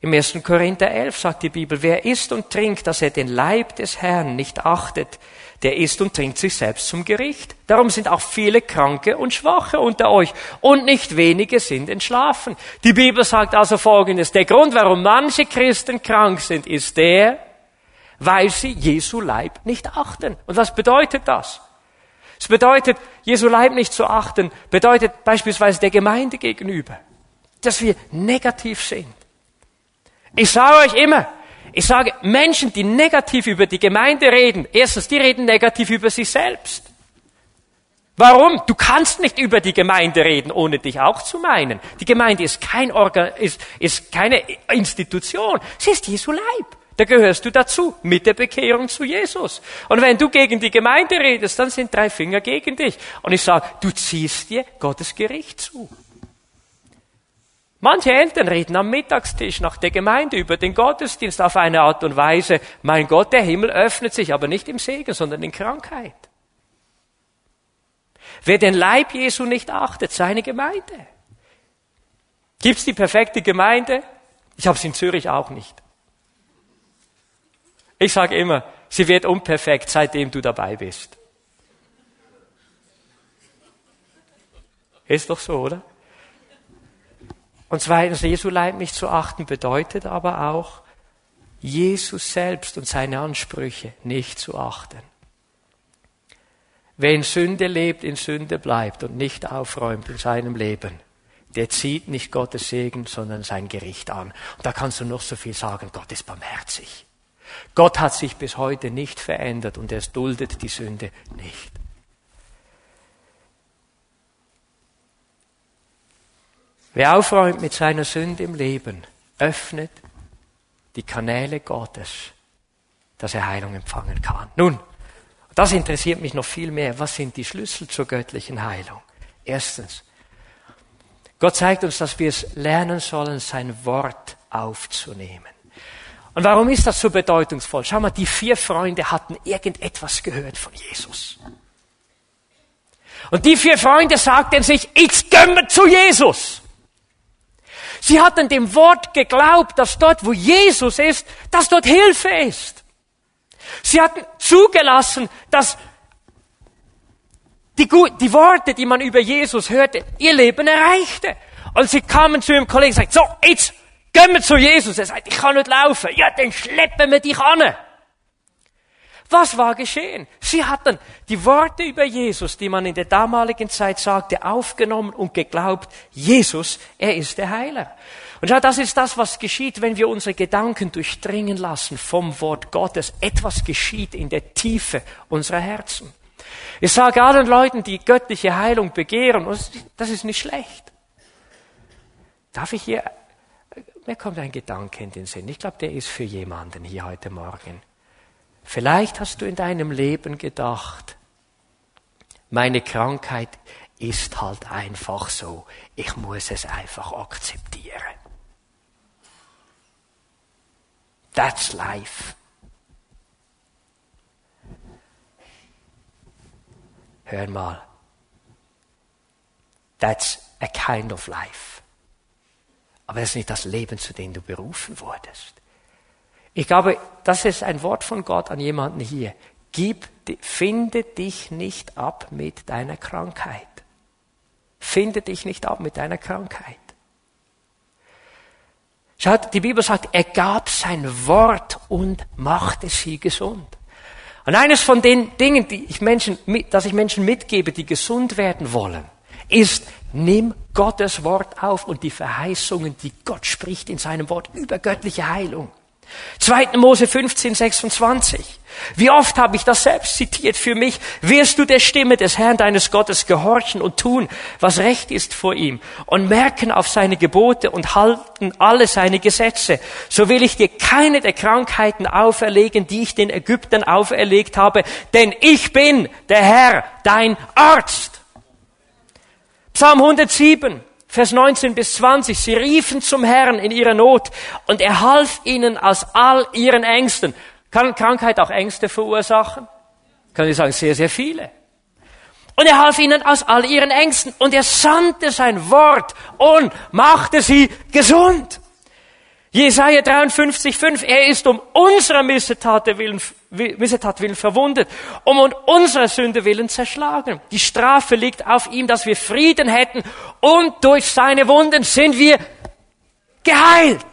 Im 1. Korinther 11 sagt die Bibel, wer isst und trinkt, dass er den Leib des Herrn nicht achtet, der isst und trinkt sich selbst zum Gericht. Darum sind auch viele Kranke und Schwache unter euch und nicht wenige sind entschlafen. Die Bibel sagt also Folgendes, der Grund, warum manche Christen krank sind, ist der, weil sie Jesu Leib nicht achten. Und was bedeutet das? Es bedeutet, Jesu Leib nicht zu achten, bedeutet beispielsweise der Gemeinde gegenüber, dass wir negativ sind. Ich sage euch immer, ich sage, Menschen, die negativ über die Gemeinde reden, erstens, die reden negativ über sich selbst. Warum? Du kannst nicht über die Gemeinde reden, ohne dich auch zu meinen. Die Gemeinde ist, kein Organ, ist, ist keine Institution, sie ist Jesu Leib. Da gehörst du dazu, mit der Bekehrung zu Jesus. Und wenn du gegen die Gemeinde redest, dann sind drei Finger gegen dich. Und ich sage, du ziehst dir Gottes Gericht zu. Manche Eltern reden am Mittagstisch nach der Gemeinde über den Gottesdienst auf eine Art und Weise, mein Gott, der Himmel öffnet sich, aber nicht im Segen, sondern in Krankheit. Wer den Leib Jesu nicht achtet, seine Gemeinde. Gibt's die perfekte Gemeinde? Ich habe es in Zürich auch nicht. Ich sage immer, sie wird unperfekt, seitdem du dabei bist. Ist doch so, oder? Und zweitens, Jesu Leib nicht zu achten bedeutet aber auch, Jesus selbst und seine Ansprüche nicht zu achten. Wer in Sünde lebt, in Sünde bleibt und nicht aufräumt in seinem Leben, der zieht nicht Gottes Segen, sondern sein Gericht an. Und da kannst du noch so viel sagen, Gott ist barmherzig. Gott hat sich bis heute nicht verändert und er duldet die Sünde nicht. Wer aufräumt mit seiner Sünde im Leben, öffnet die Kanäle Gottes, dass er Heilung empfangen kann. Nun, das interessiert mich noch viel mehr. Was sind die Schlüssel zur göttlichen Heilung? Erstens, Gott zeigt uns, dass wir es lernen sollen, sein Wort aufzunehmen. Und warum ist das so bedeutungsvoll? Schau mal, die vier Freunde hatten irgendetwas gehört von Jesus. Und die vier Freunde sagten sich, gehen wir zu Jesus. Sie hatten dem Wort geglaubt, dass dort, wo Jesus ist, dass dort Hilfe ist. Sie hatten zugelassen, dass die, die Worte, die man über Jesus hörte, ihr Leben erreichte. Und sie kamen zu ihrem Kollegen und sagten, so, jetzt Gehen wir zu Jesus. Er sagt, ich kann nicht laufen. Ja, dann schleppen wir dich an. Was war geschehen? Sie hatten die Worte über Jesus, die man in der damaligen Zeit sagte, aufgenommen und geglaubt, Jesus, er ist der Heiler. Und ja, das ist das, was geschieht, wenn wir unsere Gedanken durchdringen lassen vom Wort Gottes. Etwas geschieht in der Tiefe unserer Herzen. Ich sage allen Leuten, die göttliche Heilung begehren, das ist nicht schlecht. Darf ich hier mir kommt ein Gedanke in den Sinn. Ich glaube, der ist für jemanden hier heute Morgen. Vielleicht hast du in deinem Leben gedacht, Meine Krankheit ist halt einfach so. Ich muss es einfach akzeptieren. That's life. Hör mal. That's a kind of life. Aber das ist nicht das Leben, zu dem du berufen wurdest. Ich glaube, das ist ein Wort von Gott an jemanden hier. Gib, finde dich nicht ab mit deiner Krankheit. Finde dich nicht ab mit deiner Krankheit. Schaut, die Bibel sagt, er gab sein Wort und machte sie gesund. Und eines von den Dingen, die ich Menschen, dass ich Menschen mitgebe, die gesund werden wollen, ist, nimm Gottes Wort auf und die Verheißungen, die Gott spricht in seinem Wort über göttliche Heilung. 2. Mose 15, 26. Wie oft habe ich das selbst zitiert für mich? Wirst du der Stimme des Herrn deines Gottes gehorchen und tun, was recht ist vor ihm und merken auf seine Gebote und halten alle seine Gesetze. So will ich dir keine der Krankheiten auferlegen, die ich den Ägyptern auferlegt habe, denn ich bin der Herr, dein Arzt. Psalm 107. Vers 19 bis 20. Sie riefen zum Herrn in ihrer Not und er half ihnen aus all ihren Ängsten. Kann Krankheit auch Ängste verursachen? Kann ich sagen, sehr, sehr viele. Und er half ihnen aus all ihren Ängsten und er sandte sein Wort und machte sie gesund. Jesaja 53, 5, er ist um unserer Missetat willen, Missetat willen verwundet, um um unserer Sünde willen zerschlagen. Die Strafe liegt auf ihm, dass wir Frieden hätten und durch seine Wunden sind wir geheilt.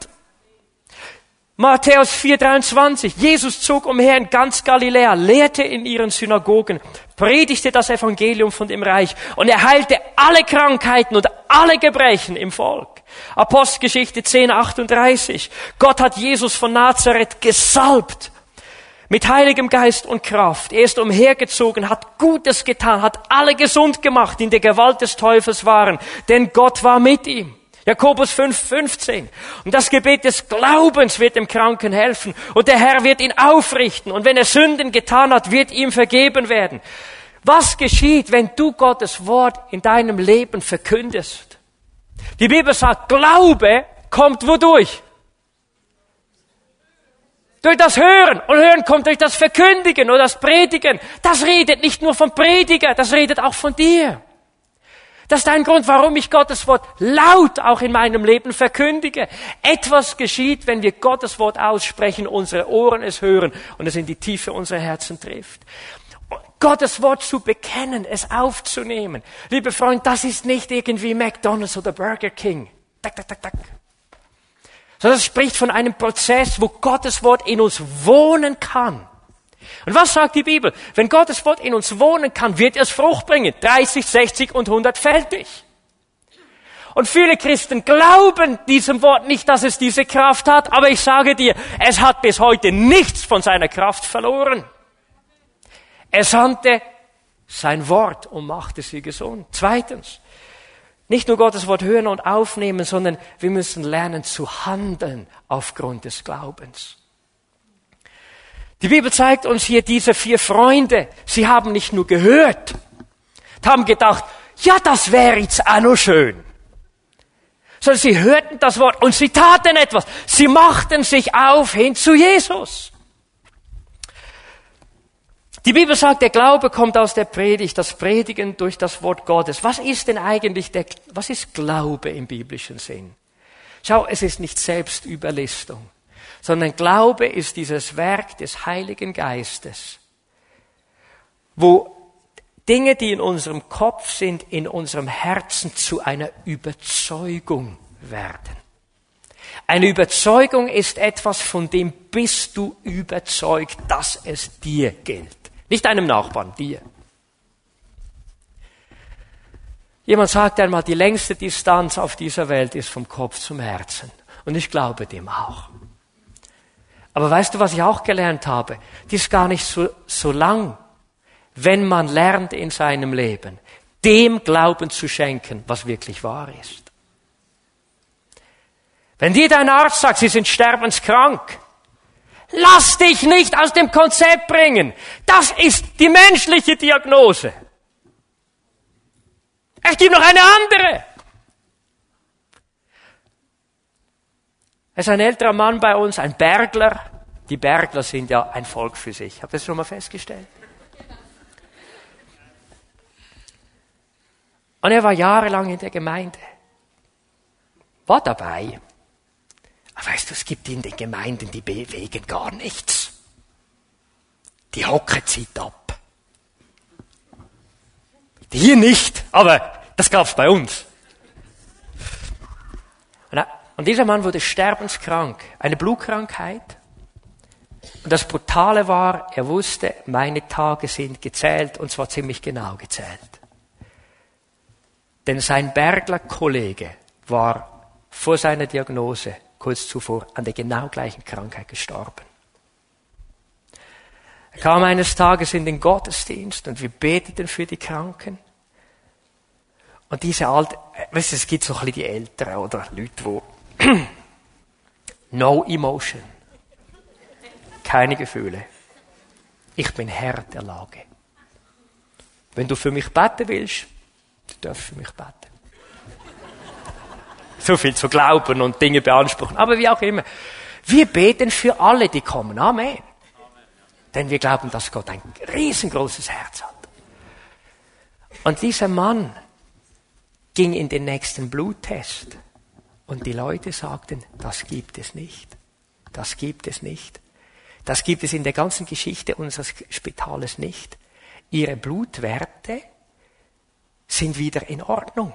Matthäus 4,23. Jesus zog umher in ganz Galiläa, lehrte in ihren Synagogen, predigte das Evangelium von dem Reich und er heilte alle Krankheiten und alle Gebrechen im Volk. Apostelgeschichte 10,38. Gott hat Jesus von Nazareth gesalbt mit heiligem Geist und Kraft. Er ist umhergezogen, hat Gutes getan, hat alle gesund gemacht, die in der Gewalt des Teufels waren, denn Gott war mit ihm. Jakobus 5, 15. Und das Gebet des Glaubens wird dem Kranken helfen. Und der Herr wird ihn aufrichten. Und wenn er Sünden getan hat, wird ihm vergeben werden. Was geschieht, wenn du Gottes Wort in deinem Leben verkündest? Die Bibel sagt, Glaube kommt wodurch? Durch das Hören. Und Hören kommt durch das Verkündigen oder das Predigen. Das redet nicht nur vom Prediger, das redet auch von dir. Das ist ein Grund, warum ich Gottes Wort laut auch in meinem Leben verkündige. Etwas geschieht, wenn wir Gottes Wort aussprechen, unsere Ohren es hören und es in die Tiefe unserer Herzen trifft. Gottes Wort zu bekennen, es aufzunehmen. Liebe Freunde, das ist nicht irgendwie McDonald's oder Burger King. Tak, tak, tak, tak. Sondern es spricht von einem Prozess, wo Gottes Wort in uns wohnen kann. Und was sagt die Bibel? Wenn Gottes Wort in uns wohnen kann, wird es Frucht bringen. 30, 60 und 100-fältig. Und viele Christen glauben diesem Wort nicht, dass es diese Kraft hat, aber ich sage dir, es hat bis heute nichts von seiner Kraft verloren. Er sandte sein Wort und machte sie gesund. Zweitens, nicht nur Gottes Wort hören und aufnehmen, sondern wir müssen lernen zu handeln aufgrund des Glaubens. Die Bibel zeigt uns hier diese vier Freunde. Sie haben nicht nur gehört, haben gedacht, ja, das wäre jetzt auch noch schön. Sondern sie hörten das Wort und sie taten etwas. Sie machten sich auf hin zu Jesus. Die Bibel sagt, der Glaube kommt aus der Predigt, das Predigen durch das Wort Gottes. Was ist denn eigentlich der, was ist Glaube im biblischen Sinn? Schau, es ist nicht Selbstüberlistung sondern Glaube ist dieses Werk des Heiligen Geistes, wo Dinge, die in unserem Kopf sind, in unserem Herzen zu einer Überzeugung werden. Eine Überzeugung ist etwas, von dem bist du überzeugt, dass es dir gilt. Nicht einem Nachbarn, dir. Jemand sagt einmal, die längste Distanz auf dieser Welt ist vom Kopf zum Herzen. Und ich glaube dem auch. Aber weißt du, was ich auch gelernt habe? Die ist gar nicht so, so lang, wenn man lernt in seinem Leben, dem Glauben zu schenken, was wirklich wahr ist. Wenn dir dein Arzt sagt, sie sind sterbenskrank, lass dich nicht aus dem Konzept bringen. Das ist die menschliche Diagnose. Es gibt noch eine andere. Es ist ein älterer Mann bei uns, ein Bergler. Die Bergler sind ja ein Volk für sich. Habt ihr das schon mal festgestellt? Und er war jahrelang in der Gemeinde. War dabei. Weißt du, es gibt in den Gemeinden, die bewegen gar nichts. Die Hocke zieht ab. Hier nicht, aber das gab's bei uns. Und dieser Mann wurde sterbenskrank, eine Blutkrankheit. Und das Brutale war, er wusste, meine Tage sind gezählt, und zwar ziemlich genau gezählt. Denn sein Bergler-Kollege war vor seiner Diagnose kurz zuvor an der genau gleichen Krankheit gestorben. Er kam eines Tages in den Gottesdienst und wir beteten für die Kranken. Und diese alte, weißt du, es gibt so ein bisschen die Älteren oder Leute, die no emotion. Keine Gefühle. Ich bin Herr der Lage. Wenn du für mich beten willst, du darfst für mich beten. So viel zu glauben und Dinge beanspruchen. Aber wie auch immer. Wir beten für alle, die kommen. Amen. Denn wir glauben, dass Gott ein riesengroßes Herz hat. Und dieser Mann ging in den nächsten Bluttest. Und die Leute sagten, das gibt es nicht. Das gibt es nicht. Das gibt es in der ganzen Geschichte unseres Spitales nicht. Ihre Blutwerte sind wieder in Ordnung.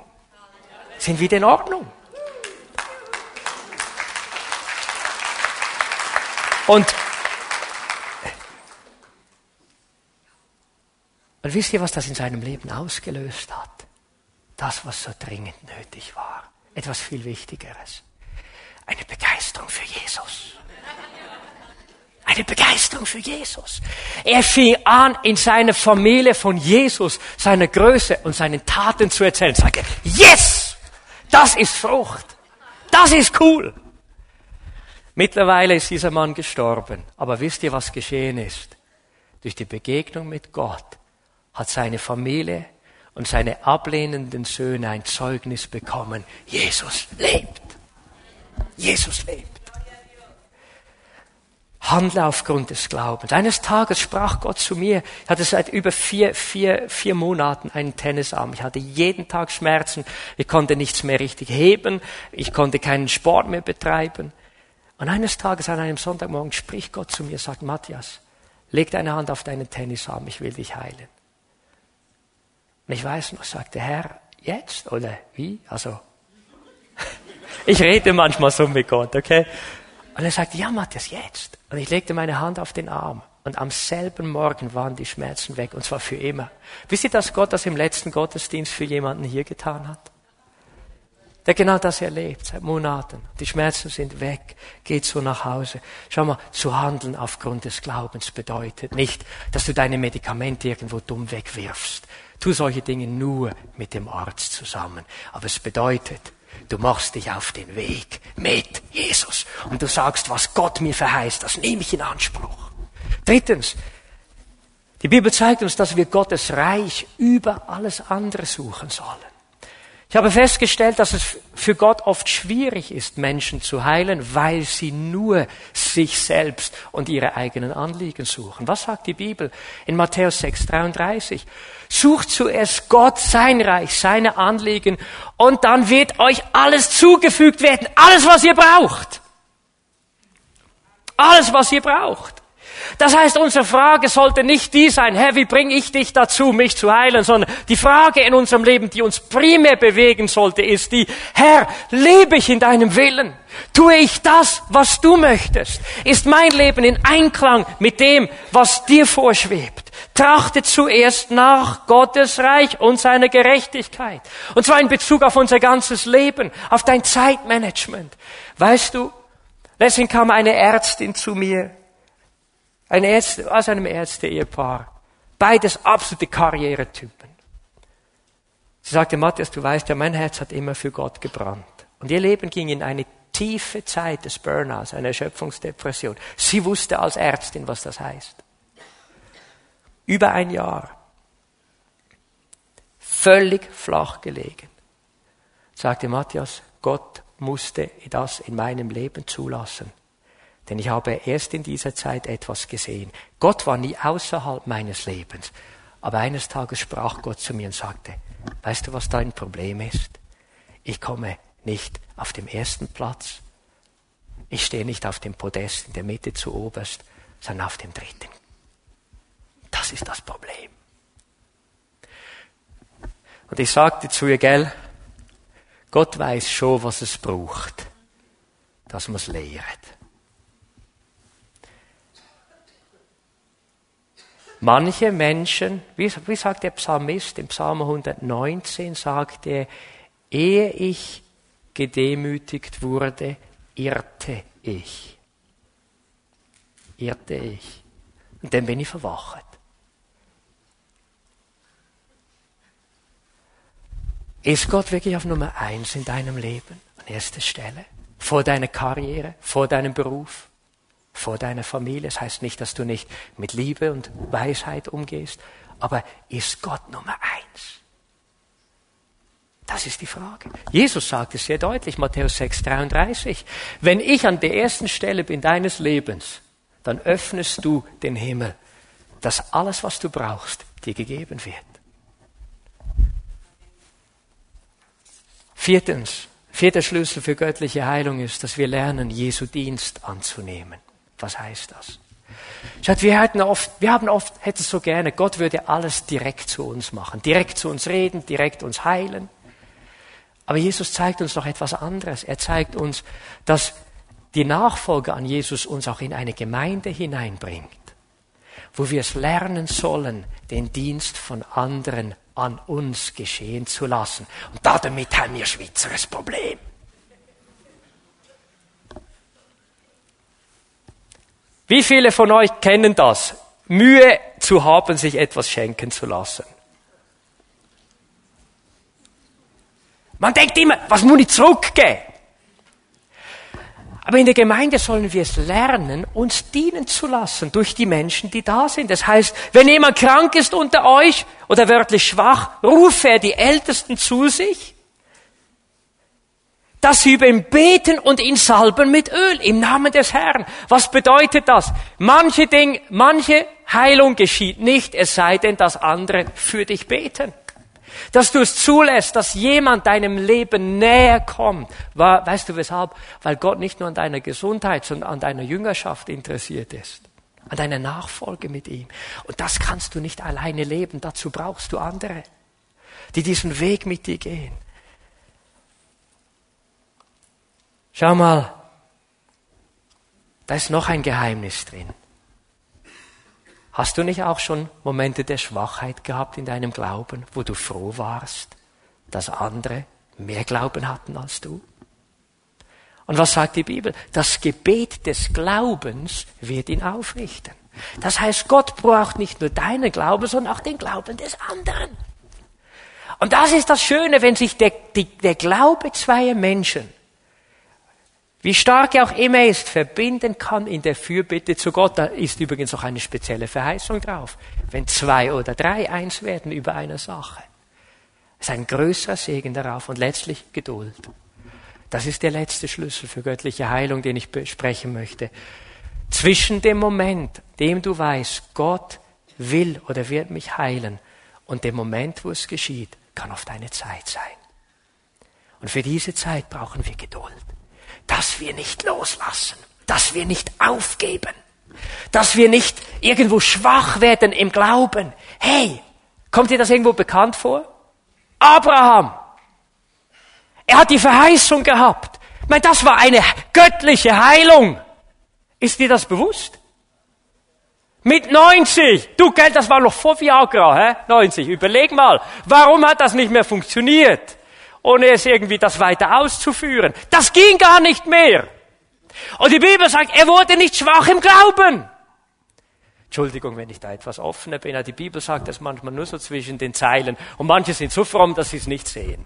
Sind wieder in Ordnung. Und, und wisst ihr, was das in seinem Leben ausgelöst hat? Das, was so dringend nötig war etwas viel Wichtigeres. Eine Begeisterung für Jesus. Eine Begeisterung für Jesus. Er fing an, in seiner Familie von Jesus, seiner Größe und seinen Taten zu erzählen. Sagte, yes! Das ist Frucht. Das ist cool. Mittlerweile ist dieser Mann gestorben. Aber wisst ihr, was geschehen ist? Durch die Begegnung mit Gott hat seine Familie und seine ablehnenden Söhne ein Zeugnis bekommen. Jesus lebt. Jesus lebt. Handle aufgrund des Glaubens. Eines Tages sprach Gott zu mir, ich hatte seit über vier, vier, vier Monaten einen Tennisarm. Ich hatte jeden Tag Schmerzen, ich konnte nichts mehr richtig heben, ich konnte keinen Sport mehr betreiben. Und eines Tages an einem Sonntagmorgen spricht Gott zu mir, sagt Matthias, leg deine Hand auf deinen Tennisarm, ich will dich heilen. Und ich weiß noch, sagt der Herr, jetzt oder wie? Also, ich rede manchmal so mit Gott, okay? Und er sagt, ja, Matthias, jetzt. Und ich legte meine Hand auf den Arm. Und am selben Morgen waren die Schmerzen weg, und zwar für immer. Wisst ihr, dass Gott das im letzten Gottesdienst für jemanden hier getan hat? Der genau das erlebt, seit Monaten. Die Schmerzen sind weg, geht so nach Hause. Schau mal, zu handeln aufgrund des Glaubens bedeutet nicht, dass du deine Medikamente irgendwo dumm wegwirfst, Tu solche Dinge nur mit dem Arzt zusammen. Aber es bedeutet, du machst dich auf den Weg mit Jesus. Und du sagst, was Gott mir verheißt, das nehme ich in Anspruch. Drittens, die Bibel zeigt uns, dass wir Gottes Reich über alles andere suchen sollen. Ich habe festgestellt, dass es für Gott oft schwierig ist, Menschen zu heilen, weil sie nur sich selbst und ihre eigenen Anliegen suchen. Was sagt die Bibel in Matthäus 6, 33? Sucht zuerst Gott, sein Reich, seine Anliegen und dann wird euch alles zugefügt werden. Alles, was ihr braucht. Alles, was ihr braucht. Das heißt, unsere Frage sollte nicht die sein, Herr, wie bringe ich dich dazu, mich zu heilen, sondern die Frage in unserem Leben, die uns primär bewegen sollte, ist die, Herr, lebe ich in deinem Willen? Tue ich das, was du möchtest? Ist mein Leben in Einklang mit dem, was dir vorschwebt? Trachte zuerst nach Gottes Reich und seiner Gerechtigkeit. Und zwar in Bezug auf unser ganzes Leben, auf dein Zeitmanagement. Weißt du, letztens kam eine Ärztin zu mir ein Ärzte, aus einem Ärzte-Ehepaar. Beides absolute Karrieretypen. Sie sagte, Matthias, du weißt ja, mein Herz hat immer für Gott gebrannt. Und ihr Leben ging in eine tiefe Zeit des Burnouts, einer Erschöpfungsdepression. Sie wusste als Ärztin, was das heißt. Über ein Jahr. völlig flach gelegen. Sagte Matthias, Gott musste das in meinem Leben zulassen. Denn ich habe erst in dieser Zeit etwas gesehen. Gott war nie außerhalb meines Lebens. Aber eines Tages sprach Gott zu mir und sagte, weißt du, was dein Problem ist? Ich komme nicht auf dem ersten Platz. Ich stehe nicht auf dem Podest in der Mitte zu oberst, sondern auf dem dritten. Das ist das Problem. Und ich sagte zu ihr, gell, Gott weiß schon, was es braucht, dass man es lehrt. Manche Menschen, wie, wie sagt der Psalmist im Psalm 119, sagt er, ehe ich gedemütigt wurde, irrte ich. Irrte ich. Und dann bin ich verwacht. Ist Gott wirklich auf Nummer eins in deinem Leben, an erster Stelle? Vor deiner Karriere, vor deinem Beruf, vor deiner Familie? Das heißt nicht, dass du nicht mit Liebe und Weisheit umgehst, aber ist Gott Nummer eins? Das ist die Frage. Jesus sagt es sehr deutlich, Matthäus 6, 33. Wenn ich an der ersten Stelle bin deines Lebens, dann öffnest du den Himmel, dass alles, was du brauchst, dir gegeben wird. Viertens, vierter Schlüssel für göttliche Heilung ist, dass wir lernen, Jesu Dienst anzunehmen. Was heißt das? Schaut, wir, hatten oft, wir haben oft, hätten so gerne, Gott würde alles direkt zu uns machen, direkt zu uns reden, direkt uns heilen. Aber Jesus zeigt uns noch etwas anderes. Er zeigt uns, dass die Nachfolge an Jesus uns auch in eine Gemeinde hineinbringt, wo wir es lernen sollen, den Dienst von anderen an uns geschehen zu lassen. Und damit haben wir Schweizer ein Problem. Wie viele von euch kennen das? Mühe zu haben, sich etwas schenken zu lassen. Man denkt immer, was muss ich zurückgeben? Aber in der Gemeinde sollen wir es lernen, uns dienen zu lassen durch die Menschen, die da sind. Das heißt, wenn jemand krank ist unter euch oder wörtlich schwach, rufe er die Ältesten zu sich, dass sie über ihn beten und ihn salben mit Öl im Namen des Herrn. Was bedeutet das? Manche Dinge, manche Heilung geschieht nicht, es sei denn, dass andere für dich beten. Dass du es zulässt, dass jemand deinem Leben näher kommt. Weißt du weshalb? Weil Gott nicht nur an deiner Gesundheit, sondern an deiner Jüngerschaft interessiert ist. An deiner Nachfolge mit ihm. Und das kannst du nicht alleine leben. Dazu brauchst du andere, die diesen Weg mit dir gehen. Schau mal, da ist noch ein Geheimnis drin. Hast du nicht auch schon Momente der Schwachheit gehabt in deinem Glauben, wo du froh warst, dass andere mehr Glauben hatten als du? Und was sagt die Bibel? Das Gebet des Glaubens wird ihn aufrichten. Das heißt, Gott braucht nicht nur deinen Glauben, sondern auch den Glauben des anderen. Und das ist das Schöne, wenn sich der, die, der Glaube zweier Menschen wie stark er auch immer ist, verbinden kann in der Fürbitte zu Gott. Da ist übrigens auch eine spezielle Verheißung drauf. Wenn zwei oder drei eins werden über eine Sache. ist ein größerer Segen darauf und letztlich Geduld. Das ist der letzte Schlüssel für göttliche Heilung, den ich besprechen möchte. Zwischen dem Moment, dem du weißt, Gott will oder wird mich heilen, und dem Moment, wo es geschieht, kann oft eine Zeit sein. Und für diese Zeit brauchen wir Geduld dass wir nicht loslassen, dass wir nicht aufgeben, dass wir nicht irgendwo schwach werden im Glauben. Hey, kommt dir das irgendwo bekannt vor? Abraham, er hat die Verheißung gehabt. Ich meine, das war eine göttliche Heilung. Ist dir das bewusst? Mit 90. Du, gell, das war noch vor Viagra, hä? 90. Überleg mal. Warum hat das nicht mehr funktioniert? Ohne es irgendwie das weiter auszuführen. Das ging gar nicht mehr. Und die Bibel sagt, er wurde nicht schwach im Glauben. Entschuldigung, wenn ich da etwas offener bin, die Bibel sagt das manchmal nur so zwischen den Zeilen und manche sind so fromm, dass sie es nicht sehen.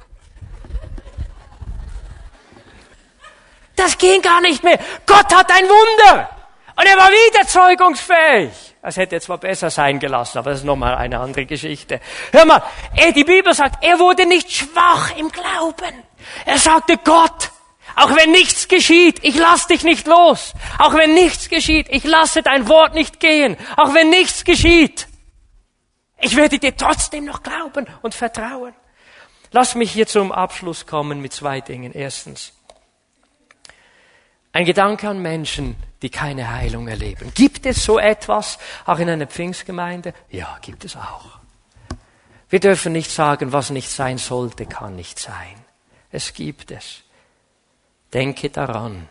Das ging gar nicht mehr. Gott hat ein Wunder und er war wieder zeugungsfähig. Es hätte zwar besser sein gelassen, aber das ist nochmal eine andere Geschichte. Hör mal, er, die Bibel sagt, er wurde nicht schwach im Glauben. Er sagte, Gott, auch wenn nichts geschieht, ich lass dich nicht los. Auch wenn nichts geschieht, ich lasse dein Wort nicht gehen. Auch wenn nichts geschieht, ich werde dir trotzdem noch glauben und vertrauen. Lass mich hier zum Abschluss kommen mit zwei Dingen. Erstens, ein Gedanke an Menschen, die keine Heilung erleben. Gibt es so etwas auch in einer Pfingstgemeinde? Ja, gibt es auch. Wir dürfen nicht sagen, was nicht sein sollte, kann nicht sein. Es gibt es. Denke daran.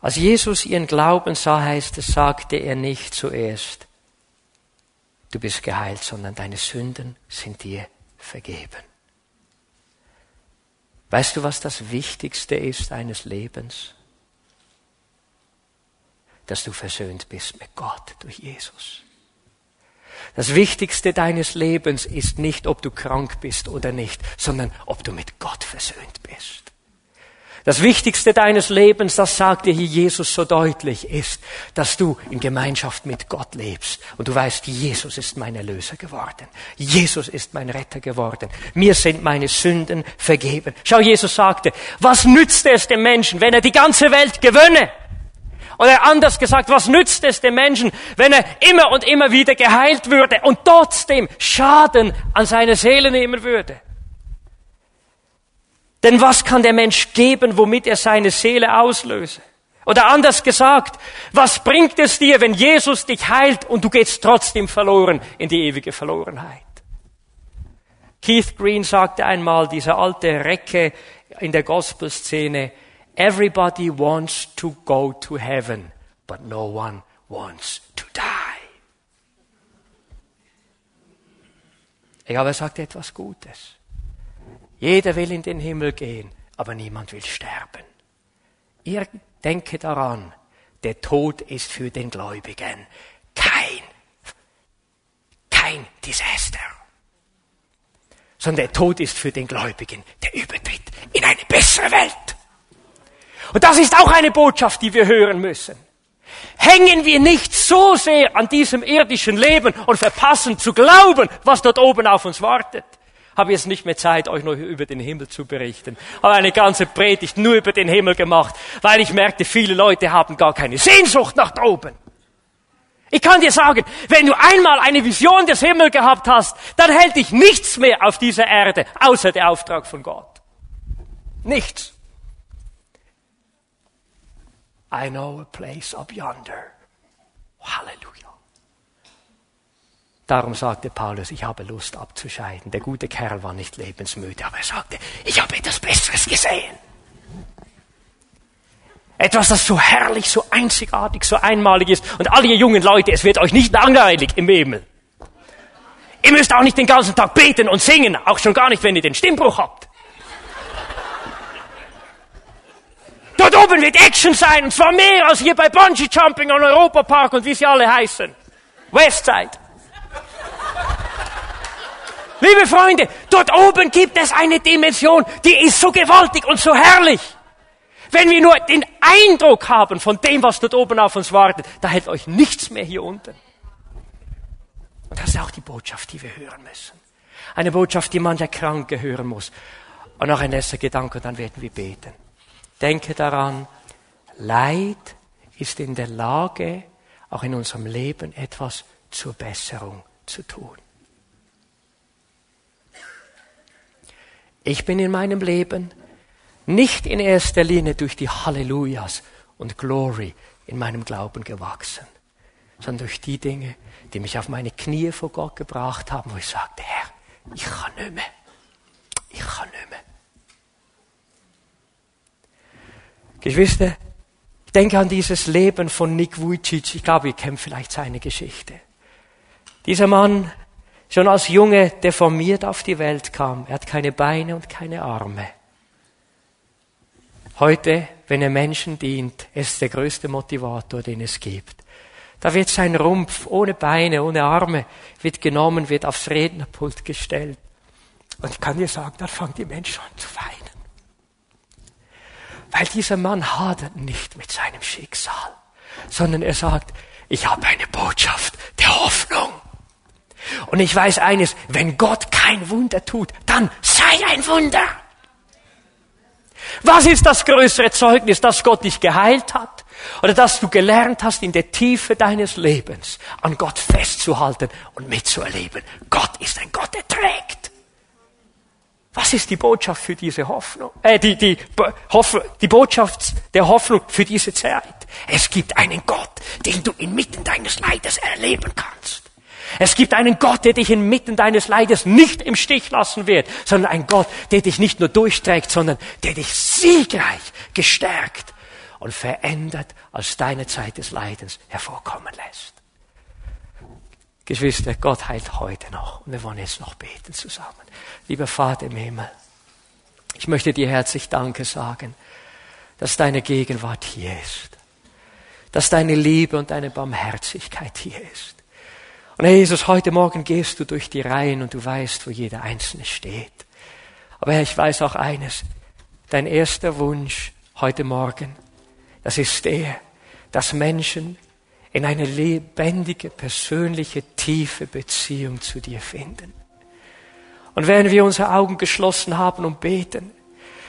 Als Jesus ihren Glauben sah, heißt es, sagte er nicht zuerst, du bist geheilt, sondern deine Sünden sind dir vergeben. Weißt du, was das Wichtigste ist eines Lebens? Dass du versöhnt bist mit Gott durch Jesus. Das Wichtigste deines Lebens ist nicht, ob du krank bist oder nicht, sondern ob du mit Gott versöhnt bist. Das Wichtigste deines Lebens, das sagt dir hier Jesus so deutlich, ist, dass du in Gemeinschaft mit Gott lebst. Und du weißt, Jesus ist mein Erlöser geworden. Jesus ist mein Retter geworden. Mir sind meine Sünden vergeben. Schau, Jesus sagte, was nützt es dem Menschen, wenn er die ganze Welt gewönne? Oder anders gesagt, was nützt es dem Menschen, wenn er immer und immer wieder geheilt würde und trotzdem Schaden an seine Seele nehmen würde? Denn was kann der Mensch geben, womit er seine Seele auslöse? Oder anders gesagt, was bringt es dir, wenn Jesus dich heilt und du gehst trotzdem verloren in die ewige Verlorenheit? Keith Green sagte einmal, dieser alte Recke in der Gospelszene, Everybody wants to go to heaven, but no one wants to die. Ich habe er sagt etwas Gutes. Jeder will in den Himmel gehen, aber niemand will sterben. Ihr denke daran, der Tod ist für den Gläubigen kein, kein Desaster. Sondern der Tod ist für den Gläubigen der Übertritt in eine bessere Welt. Und das ist auch eine Botschaft, die wir hören müssen. Hängen wir nicht so sehr an diesem irdischen Leben und verpassen zu glauben, was dort oben auf uns wartet. Habe jetzt nicht mehr Zeit, euch noch über den Himmel zu berichten. Habe eine ganze Predigt nur über den Himmel gemacht, weil ich merkte, viele Leute haben gar keine Sehnsucht nach oben. Ich kann dir sagen, wenn du einmal eine Vision des Himmels gehabt hast, dann hält dich nichts mehr auf dieser Erde, außer der Auftrag von Gott. Nichts. I know a place up yonder. Halleluja. Darum sagte Paulus, ich habe Lust abzuscheiden. Der gute Kerl war nicht lebensmüde, aber er sagte, ich habe etwas Besseres gesehen. Etwas, das so herrlich, so einzigartig, so einmalig ist. Und alle ihr jungen Leute, es wird euch nicht langweilig im Himmel. Ihr müsst auch nicht den ganzen Tag beten und singen, auch schon gar nicht, wenn ihr den Stimmbruch habt. Dort oben wird Action sein, und zwar mehr als hier bei Bungee Jumping und Europa Park und wie sie alle heißen. Westside. Liebe Freunde, dort oben gibt es eine Dimension, die ist so gewaltig und so herrlich. Wenn wir nur den Eindruck haben von dem, was dort oben auf uns wartet, da hält euch nichts mehr hier unten. Und das ist auch die Botschaft, die wir hören müssen. Eine Botschaft, die man der Kranke hören muss. Und noch ein letzter Gedanke, dann werden wir beten. Denke daran, Leid ist in der Lage, auch in unserem Leben etwas zur Besserung zu tun. Ich bin in meinem Leben nicht in erster Linie durch die Hallelujahs und Glory in meinem Glauben gewachsen, sondern durch die Dinge, die mich auf meine Knie vor Gott gebracht haben, wo ich sagte, Herr, ich kann nicht mehr. Ich kann nicht mehr. Geschwister, ich denke an dieses Leben von Nick Vujicic. Ich glaube, ihr kennt vielleicht seine Geschichte. Dieser Mann, schon als Junge deformiert auf die Welt kam. Er hat keine Beine und keine Arme. Heute, wenn er Menschen dient, ist der größte Motivator, den es gibt. Da wird sein Rumpf ohne Beine, ohne Arme, wird genommen, wird aufs Rednerpult gestellt. Und ich kann dir sagen, da fangen die Menschen an zu weinen. Weil dieser Mann hadert nicht mit seinem Schicksal, sondern er sagt, ich habe eine Botschaft der Hoffnung. Und ich weiß eines, wenn Gott kein Wunder tut, dann sei ein Wunder. Was ist das größere Zeugnis, dass Gott dich geheilt hat? Oder dass du gelernt hast, in der Tiefe deines Lebens an Gott festzuhalten und mitzuerleben. Gott ist ein Gott, der trägt. Was ist die Botschaft für diese Hoffnung? Äh, die, die, die Botschaft der Hoffnung für diese Zeit. Es gibt einen Gott, den du inmitten deines Leides erleben kannst. Es gibt einen Gott, der dich inmitten deines Leides nicht im Stich lassen wird, sondern ein Gott, der dich nicht nur durchträgt, sondern der dich siegreich gestärkt und verändert aus deiner Zeit des Leidens hervorkommen lässt. Geschwister, Gott heilt heute noch und wir wollen jetzt noch beten zusammen. Lieber Vater im Himmel, ich möchte dir herzlich Danke sagen, dass deine Gegenwart hier ist, dass deine Liebe und deine Barmherzigkeit hier ist. Und Herr Jesus, heute Morgen gehst du durch die Reihen und du weißt, wo jeder Einzelne steht. Aber Herr, ich weiß auch eines. Dein erster Wunsch heute Morgen, das ist der, dass Menschen in eine lebendige, persönliche, tiefe Beziehung zu dir finden. Und wenn wir unsere Augen geschlossen haben und beten,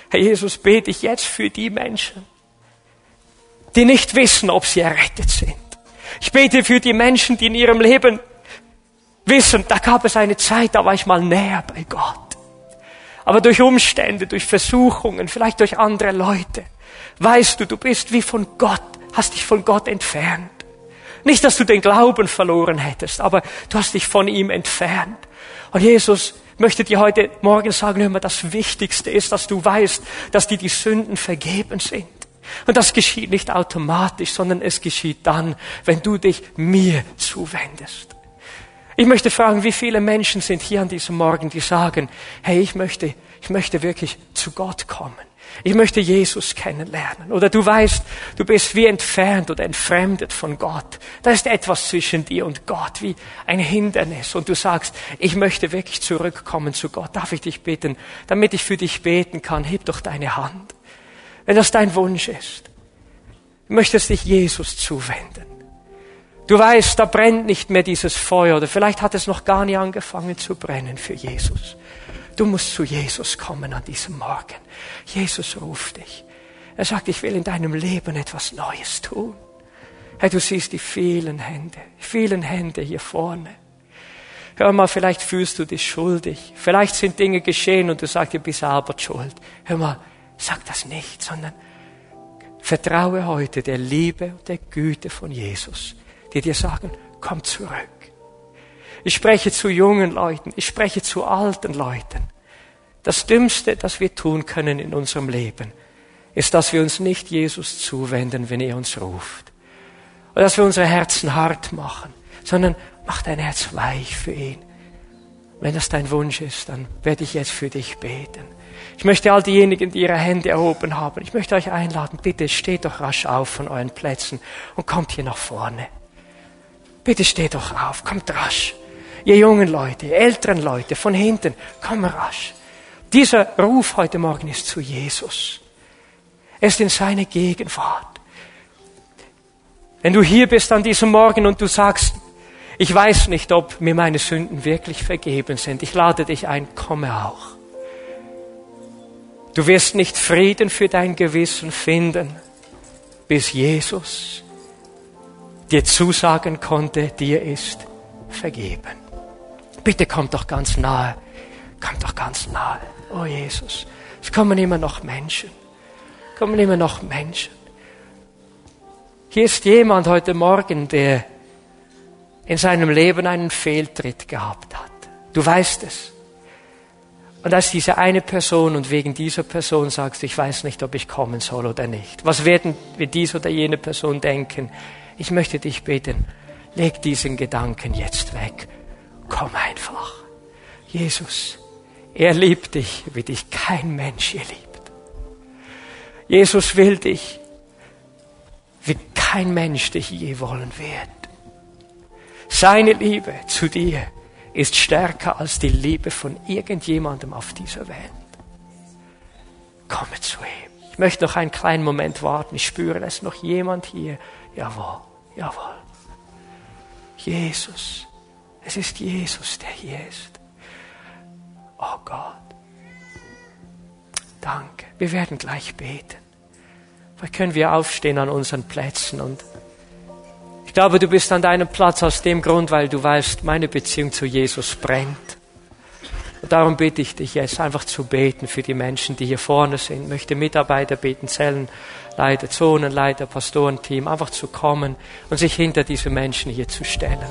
Herr Jesus, bete ich jetzt für die Menschen, die nicht wissen, ob sie errettet sind. Ich bete für die Menschen, die in ihrem Leben wissen, da gab es eine Zeit, da war ich mal näher bei Gott. Aber durch Umstände, durch Versuchungen, vielleicht durch andere Leute, weißt du, du bist wie von Gott, hast dich von Gott entfernt. Nicht, dass du den Glauben verloren hättest, aber du hast dich von ihm entfernt. Und Jesus möchte dir heute Morgen sagen, hör mal, das Wichtigste ist, dass du weißt, dass dir die Sünden vergeben sind. Und das geschieht nicht automatisch, sondern es geschieht dann, wenn du dich mir zuwendest. Ich möchte fragen, wie viele Menschen sind hier an diesem Morgen, die sagen, hey, ich möchte, ich möchte wirklich zu Gott kommen. Ich möchte Jesus kennenlernen. Oder du weißt, du bist wie entfernt oder entfremdet von Gott. Da ist etwas zwischen dir und Gott, wie ein Hindernis. Und du sagst, ich möchte wirklich zurückkommen zu Gott. Darf ich dich bitten, damit ich für dich beten kann, heb doch deine Hand. Wenn das dein Wunsch ist, du möchtest dich Jesus zuwenden. Du weißt, da brennt nicht mehr dieses Feuer oder vielleicht hat es noch gar nicht angefangen zu brennen für Jesus. Du musst zu Jesus kommen an diesem Morgen. Jesus ruft dich. Er sagt, ich will in deinem Leben etwas Neues tun. Hey, du siehst die vielen Hände, vielen Hände hier vorne. Hör mal, vielleicht fühlst du dich schuldig. Vielleicht sind Dinge geschehen und du sagst, du bist aber schuld. Hör mal, sag das nicht, sondern vertraue heute der Liebe und der Güte von Jesus die dir sagen, komm zurück. Ich spreche zu jungen Leuten, ich spreche zu alten Leuten. Das Dümmste, das wir tun können in unserem Leben, ist, dass wir uns nicht Jesus zuwenden, wenn er uns ruft. Oder dass wir unsere Herzen hart machen, sondern mach dein Herz weich für ihn. Wenn das dein Wunsch ist, dann werde ich jetzt für dich beten. Ich möchte all diejenigen, die ihre Hände erhoben haben, ich möchte euch einladen, bitte steht doch rasch auf von euren Plätzen und kommt hier nach vorne. Bitte steht doch auf, kommt rasch. Ihr jungen Leute, älteren Leute, von hinten, komm rasch. Dieser Ruf heute Morgen ist zu Jesus. Er ist in seine Gegenwart. Wenn du hier bist an diesem Morgen und du sagst, ich weiß nicht, ob mir meine Sünden wirklich vergeben sind, ich lade dich ein, komme auch. Du wirst nicht Frieden für dein Gewissen finden, bis Jesus dir zusagen konnte, dir ist vergeben. Bitte kommt doch ganz nahe, kommt doch ganz nahe. Oh Jesus, es kommen immer noch Menschen, kommen immer noch Menschen. Hier ist jemand heute Morgen, der in seinem Leben einen Fehltritt gehabt hat. Du weißt es. Und als diese eine Person und wegen dieser Person sagst, ich weiß nicht, ob ich kommen soll oder nicht. Was werden wir dies oder jene Person denken? Ich möchte dich beten, leg diesen Gedanken jetzt weg. Komm einfach. Jesus, er liebt dich, wie dich kein Mensch hier liebt. Jesus will dich, wie kein Mensch dich je wollen wird. Seine Liebe zu dir ist stärker als die Liebe von irgendjemandem auf dieser Welt. Komme zu ihm. Ich möchte noch einen kleinen Moment warten. Ich spüre, es ist noch jemand hier, jawohl, jawohl. Jesus, es ist Jesus, der hier ist. Oh Gott. Danke. Wir werden gleich beten. Vielleicht können wir aufstehen an unseren Plätzen und ich glaube, du bist an deinem Platz aus dem Grund, weil du weißt, meine Beziehung zu Jesus brennt. Und darum bitte ich dich jetzt einfach zu beten für die Menschen, die hier vorne sind. Ich möchte Mitarbeiter beten, Zellenleiter, Zonenleiter, Pastorenteam, einfach zu kommen und sich hinter diese Menschen hier zu stellen.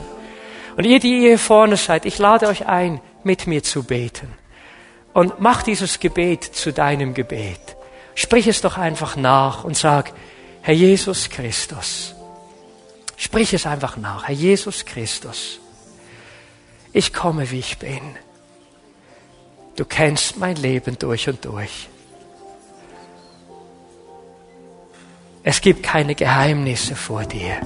Und ihr, die hier vorne seid, ich lade euch ein, mit mir zu beten. Und mach dieses Gebet zu deinem Gebet. Sprich es doch einfach nach und sag, Herr Jesus Christus. Sprich es einfach nach, Herr Jesus Christus. Ich komme, wie ich bin. Du kennst mein Leben durch und durch. Es gibt keine Geheimnisse vor dir.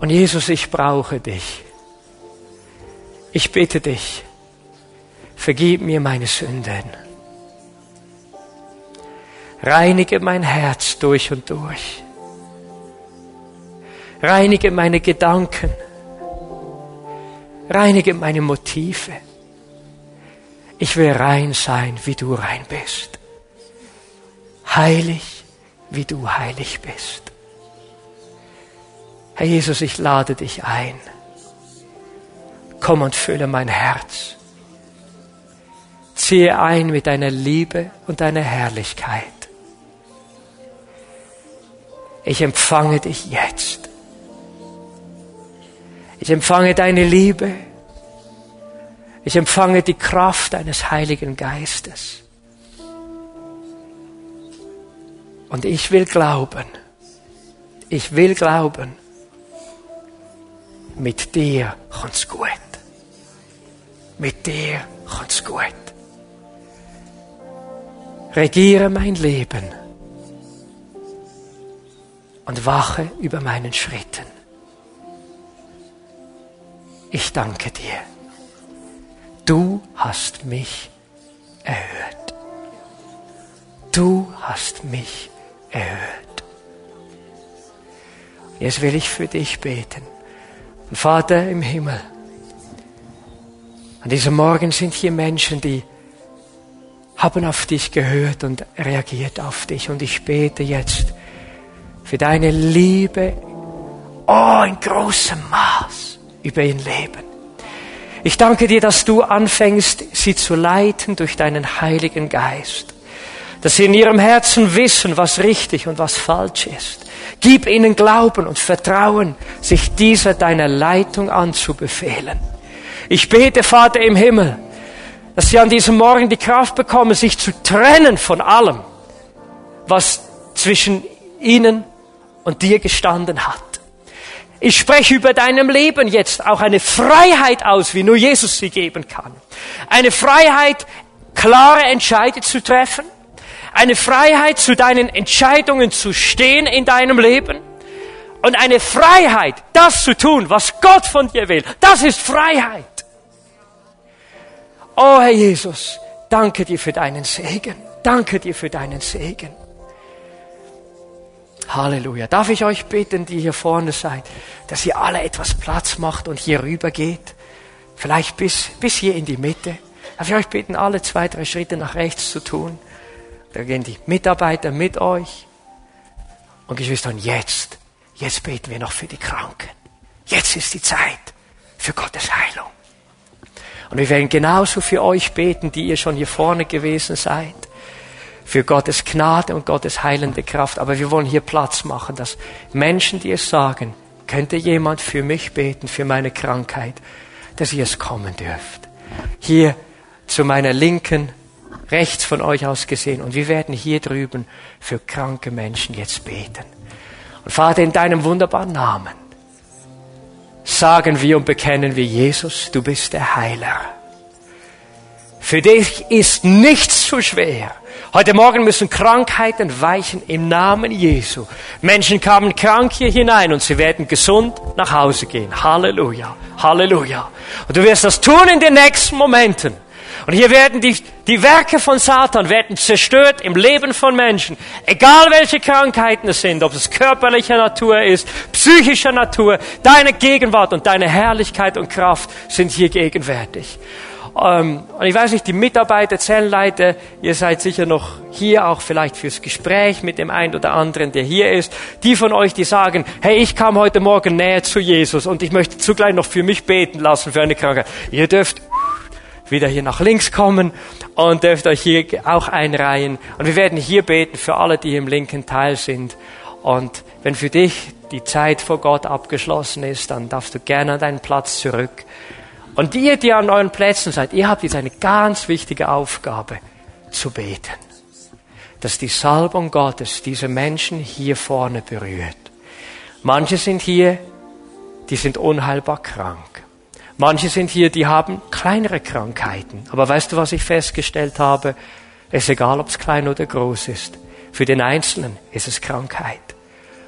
Und Jesus, ich brauche dich. Ich bitte dich, vergib mir meine Sünden. Reinige mein Herz durch und durch. Reinige meine Gedanken. Reinige meine Motive. Ich will rein sein, wie du rein bist. Heilig, wie du heilig bist. Herr Jesus, ich lade dich ein. Komm und fülle mein Herz ziehe ein mit deiner Liebe und deiner Herrlichkeit. Ich empfange dich jetzt. Ich empfange deine Liebe. Ich empfange die Kraft deines Heiligen Geistes. Und ich will glauben, ich will glauben, mit dir kommt's gut. Mit dir kommt's gut regiere mein Leben und wache über meinen Schritten. Ich danke dir. Du hast mich erhört. Du hast mich erhört. Jetzt will ich für dich beten. Und Vater im Himmel, an diesem Morgen sind hier Menschen, die haben auf dich gehört und reagiert auf dich. Und ich bete jetzt für deine Liebe, oh, in großem Maß über ihr Leben. Ich danke dir, dass du anfängst, sie zu leiten durch deinen Heiligen Geist. Dass sie in ihrem Herzen wissen, was richtig und was falsch ist. Gib ihnen Glauben und Vertrauen, sich dieser deiner Leitung anzubefehlen. Ich bete, Vater im Himmel, dass sie an diesem Morgen die Kraft bekommen, sich zu trennen von allem, was zwischen ihnen und dir gestanden hat. Ich spreche über deinem Leben jetzt auch eine Freiheit aus, wie nur Jesus sie geben kann. Eine Freiheit, klare Entscheide zu treffen. Eine Freiheit, zu deinen Entscheidungen zu stehen in deinem Leben. Und eine Freiheit, das zu tun, was Gott von dir will. Das ist Freiheit. Oh Herr Jesus, danke dir für deinen Segen. Danke dir für deinen Segen. Halleluja. Darf ich euch bitten, die hier vorne seid, dass ihr alle etwas Platz macht und hier rüber geht? Vielleicht bis, bis hier in die Mitte. Darf ich euch bitten, alle zwei, drei Schritte nach rechts zu tun? Da gehen die Mitarbeiter mit euch. Und Geschwister, jetzt, jetzt beten wir noch für die Kranken. Jetzt ist die Zeit für Gottes Heilung. Und wir werden genauso für euch beten, die ihr schon hier vorne gewesen seid. Für Gottes Gnade und Gottes heilende Kraft. Aber wir wollen hier Platz machen, dass Menschen, die es sagen, könnte jemand für mich beten, für meine Krankheit, dass ihr es kommen dürft. Hier zu meiner Linken, rechts von euch aus gesehen. Und wir werden hier drüben für kranke Menschen jetzt beten. Und Vater, in deinem wunderbaren Namen sagen wir und bekennen wir, Jesus, du bist der Heiler. Für dich ist nichts zu schwer. Heute Morgen müssen Krankheiten weichen im Namen Jesu. Menschen kamen krank hier hinein und sie werden gesund nach Hause gehen. Halleluja, Halleluja. Und du wirst das tun in den nächsten Momenten. Und hier werden die, die Werke von Satan werden zerstört im Leben von Menschen. Egal welche Krankheiten es sind, ob es körperlicher Natur ist, psychischer Natur, deine Gegenwart und deine Herrlichkeit und Kraft sind hier gegenwärtig. Ähm, und ich weiß nicht, die Mitarbeiter, Zellenleiter, ihr seid sicher noch hier auch vielleicht fürs Gespräch mit dem einen oder anderen, der hier ist. Die von euch, die sagen, hey, ich kam heute Morgen näher zu Jesus und ich möchte zugleich noch für mich beten lassen für eine Krankheit. Ihr dürft wieder hier nach links kommen und dürft euch hier auch einreihen. Und wir werden hier beten für alle, die im linken Teil sind. Und wenn für dich die Zeit vor Gott abgeschlossen ist, dann darfst du gerne an deinen Platz zurück. Und ihr, die an euren Plätzen seid, ihr habt jetzt eine ganz wichtige Aufgabe, zu beten. Dass die Salbung Gottes diese Menschen hier vorne berührt. Manche sind hier, die sind unheilbar krank. Manche sind hier, die haben kleinere Krankheiten. Aber weißt du, was ich festgestellt habe? Es ist egal, ob es klein oder groß ist. Für den Einzelnen ist es Krankheit.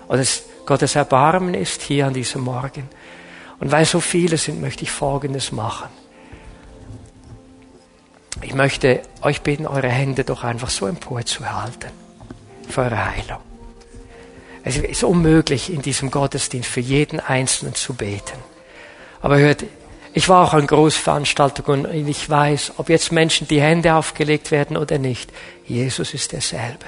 Und es, Gottes Erbarmen ist hier an diesem Morgen. Und weil so viele sind, möchte ich Folgendes machen. Ich möchte euch bitten, eure Hände doch einfach so emporzuhalten für eure Heilung. Es ist unmöglich, in diesem Gottesdienst für jeden Einzelnen zu beten. Aber hört, ich war auch an Großveranstaltungen und ich weiß, ob jetzt Menschen die Hände aufgelegt werden oder nicht, Jesus ist derselbe.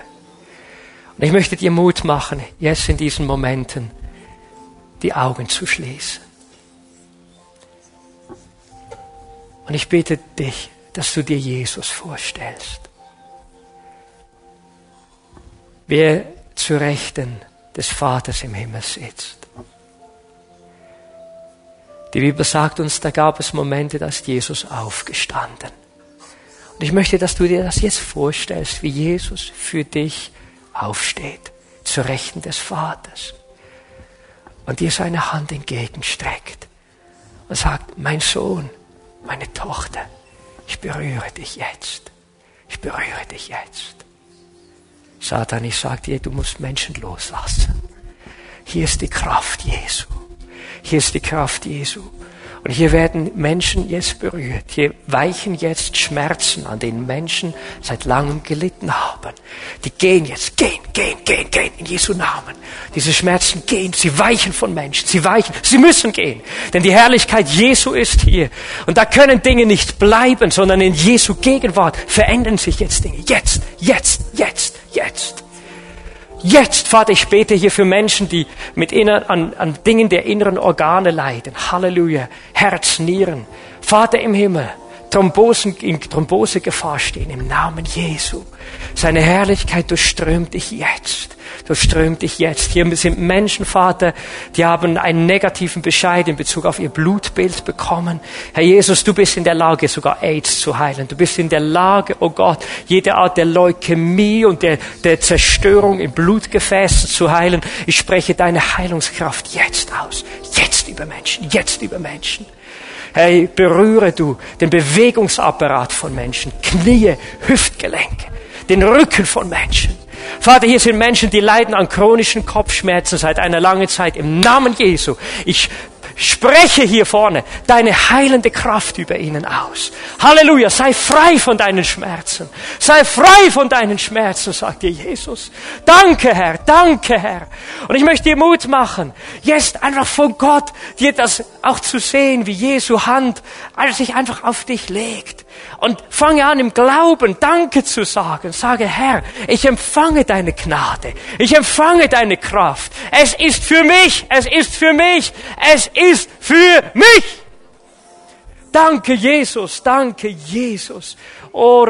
Und ich möchte dir Mut machen, jetzt in diesen Momenten die Augen zu schließen. Und ich bitte dich, dass du dir Jesus vorstellst. Wer zu Rechten des Vaters im Himmel sitzt. Die Bibel sagt uns, da gab es Momente, da ist Jesus aufgestanden. Und ich möchte, dass du dir das jetzt vorstellst, wie Jesus für dich aufsteht, zu Rechten des Vaters. Und dir seine Hand entgegenstreckt und sagt, mein Sohn, meine Tochter, ich berühre dich jetzt. Ich berühre dich jetzt. Satan, ich sage dir, du musst Menschen loslassen. Hier ist die Kraft Jesu. Hier ist die Kraft Jesu. Und hier werden Menschen jetzt berührt. Hier weichen jetzt Schmerzen, an denen Menschen seit langem gelitten haben. Die gehen jetzt, gehen, gehen, gehen, gehen in Jesu Namen. Diese Schmerzen gehen, sie weichen von Menschen, sie weichen, sie müssen gehen. Denn die Herrlichkeit Jesu ist hier. Und da können Dinge nicht bleiben, sondern in Jesu Gegenwart verändern sich jetzt Dinge. Jetzt, jetzt, jetzt, jetzt. Jetzt, Vater, ich bete hier für Menschen, die mit inner, an, an Dingen der inneren Organe leiden. Halleluja. Herz, Nieren. Vater im Himmel, Thrombosen, in Thrombosegefahr stehen im Namen Jesu. Seine Herrlichkeit durchströmt dich jetzt. Durchströmt dich jetzt. Hier sind Menschen, Vater, die haben einen negativen Bescheid in Bezug auf ihr Blutbild bekommen. Herr Jesus, du bist in der Lage, sogar AIDS zu heilen. Du bist in der Lage, oh Gott, jede Art der Leukämie und der, der Zerstörung im Blutgefäß zu heilen. Ich spreche deine Heilungskraft jetzt aus. Jetzt über Menschen. Jetzt über Menschen. Hey, berühre du den Bewegungsapparat von Menschen, Knie, Hüftgelenke, den Rücken von Menschen. Vater, hier sind Menschen, die leiden an chronischen Kopfschmerzen seit einer langen Zeit. Im Namen Jesu. Ich spreche hier vorne deine heilende Kraft über ihnen aus. Halleluja, sei frei von deinen Schmerzen. Sei frei von deinen Schmerzen, sagt dir Jesus. Danke, Herr, danke, Herr. Und ich möchte dir Mut machen, jetzt einfach von Gott dir das auch zu sehen, wie Jesu Hand sich einfach auf dich legt. Und fange an im Glauben Danke zu sagen. Sage, Herr, ich empfange deine Gnade. Ich empfange deine Kraft. Es ist für mich. Es ist für mich. Es ist für mich. Danke, Jesus. Danke, Jesus. Oh.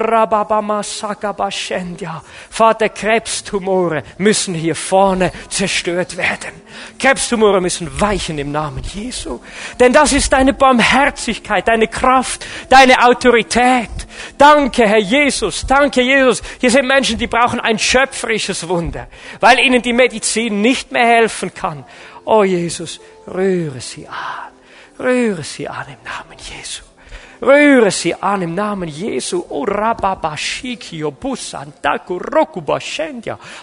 Vater, Krebstumore müssen hier vorne zerstört werden. Krebstumore müssen weichen im Namen Jesu. Denn das ist deine Barmherzigkeit, deine Kraft, deine Autorität. Danke, Herr Jesus. Danke, Jesus. Hier sind Menschen, die brauchen ein schöpferisches Wunder, weil ihnen die Medizin nicht mehr helfen kann. Oh, Jesus, rühre sie an. Rühre sie an im Namen Jesu. Rühre sie an im Namen Jesu.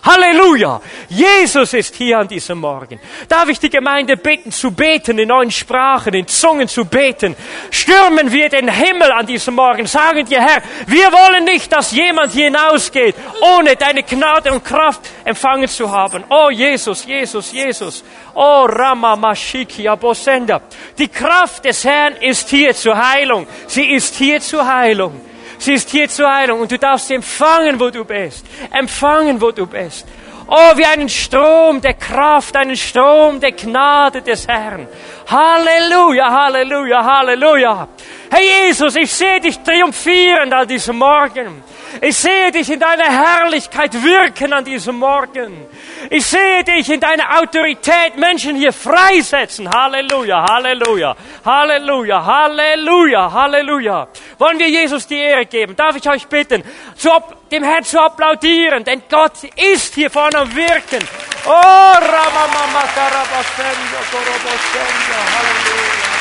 Halleluja! Jesus ist hier an diesem Morgen. Darf ich die Gemeinde bitten zu beten, in neuen Sprachen, in Zungen zu beten? Stürmen wir den Himmel an diesem Morgen. Sagen dir, Herr, wir wollen nicht, dass jemand hinausgeht, ohne deine Gnade und Kraft empfangen zu haben. Oh Jesus, Jesus, Jesus. Oh Ramamashiki Abosenda. Die Kraft des Herrn ist hier zur Heilung. Sie ist hier zur Heilung. Sie ist hier zur Heilung und du darfst sie empfangen, wo du bist. Empfangen, wo du bist. Oh, wie einen Strom der Kraft, einen Strom der Gnade des Herrn. Halleluja, Halleluja, Halleluja. Herr Jesus, ich sehe dich triumphierend an diesem Morgen. Ich sehe dich in deiner Herrlichkeit wirken an diesem Morgen. Ich sehe dich in deiner Autorität Menschen hier freisetzen. Halleluja, Halleluja, Halleluja, Halleluja, Halleluja. Wollen wir Jesus die Ehre geben? Darf ich euch bitten, dem Herrn zu applaudieren, denn Gott ist hier vorne am Wirken. Oh, Ramamama Halleluja.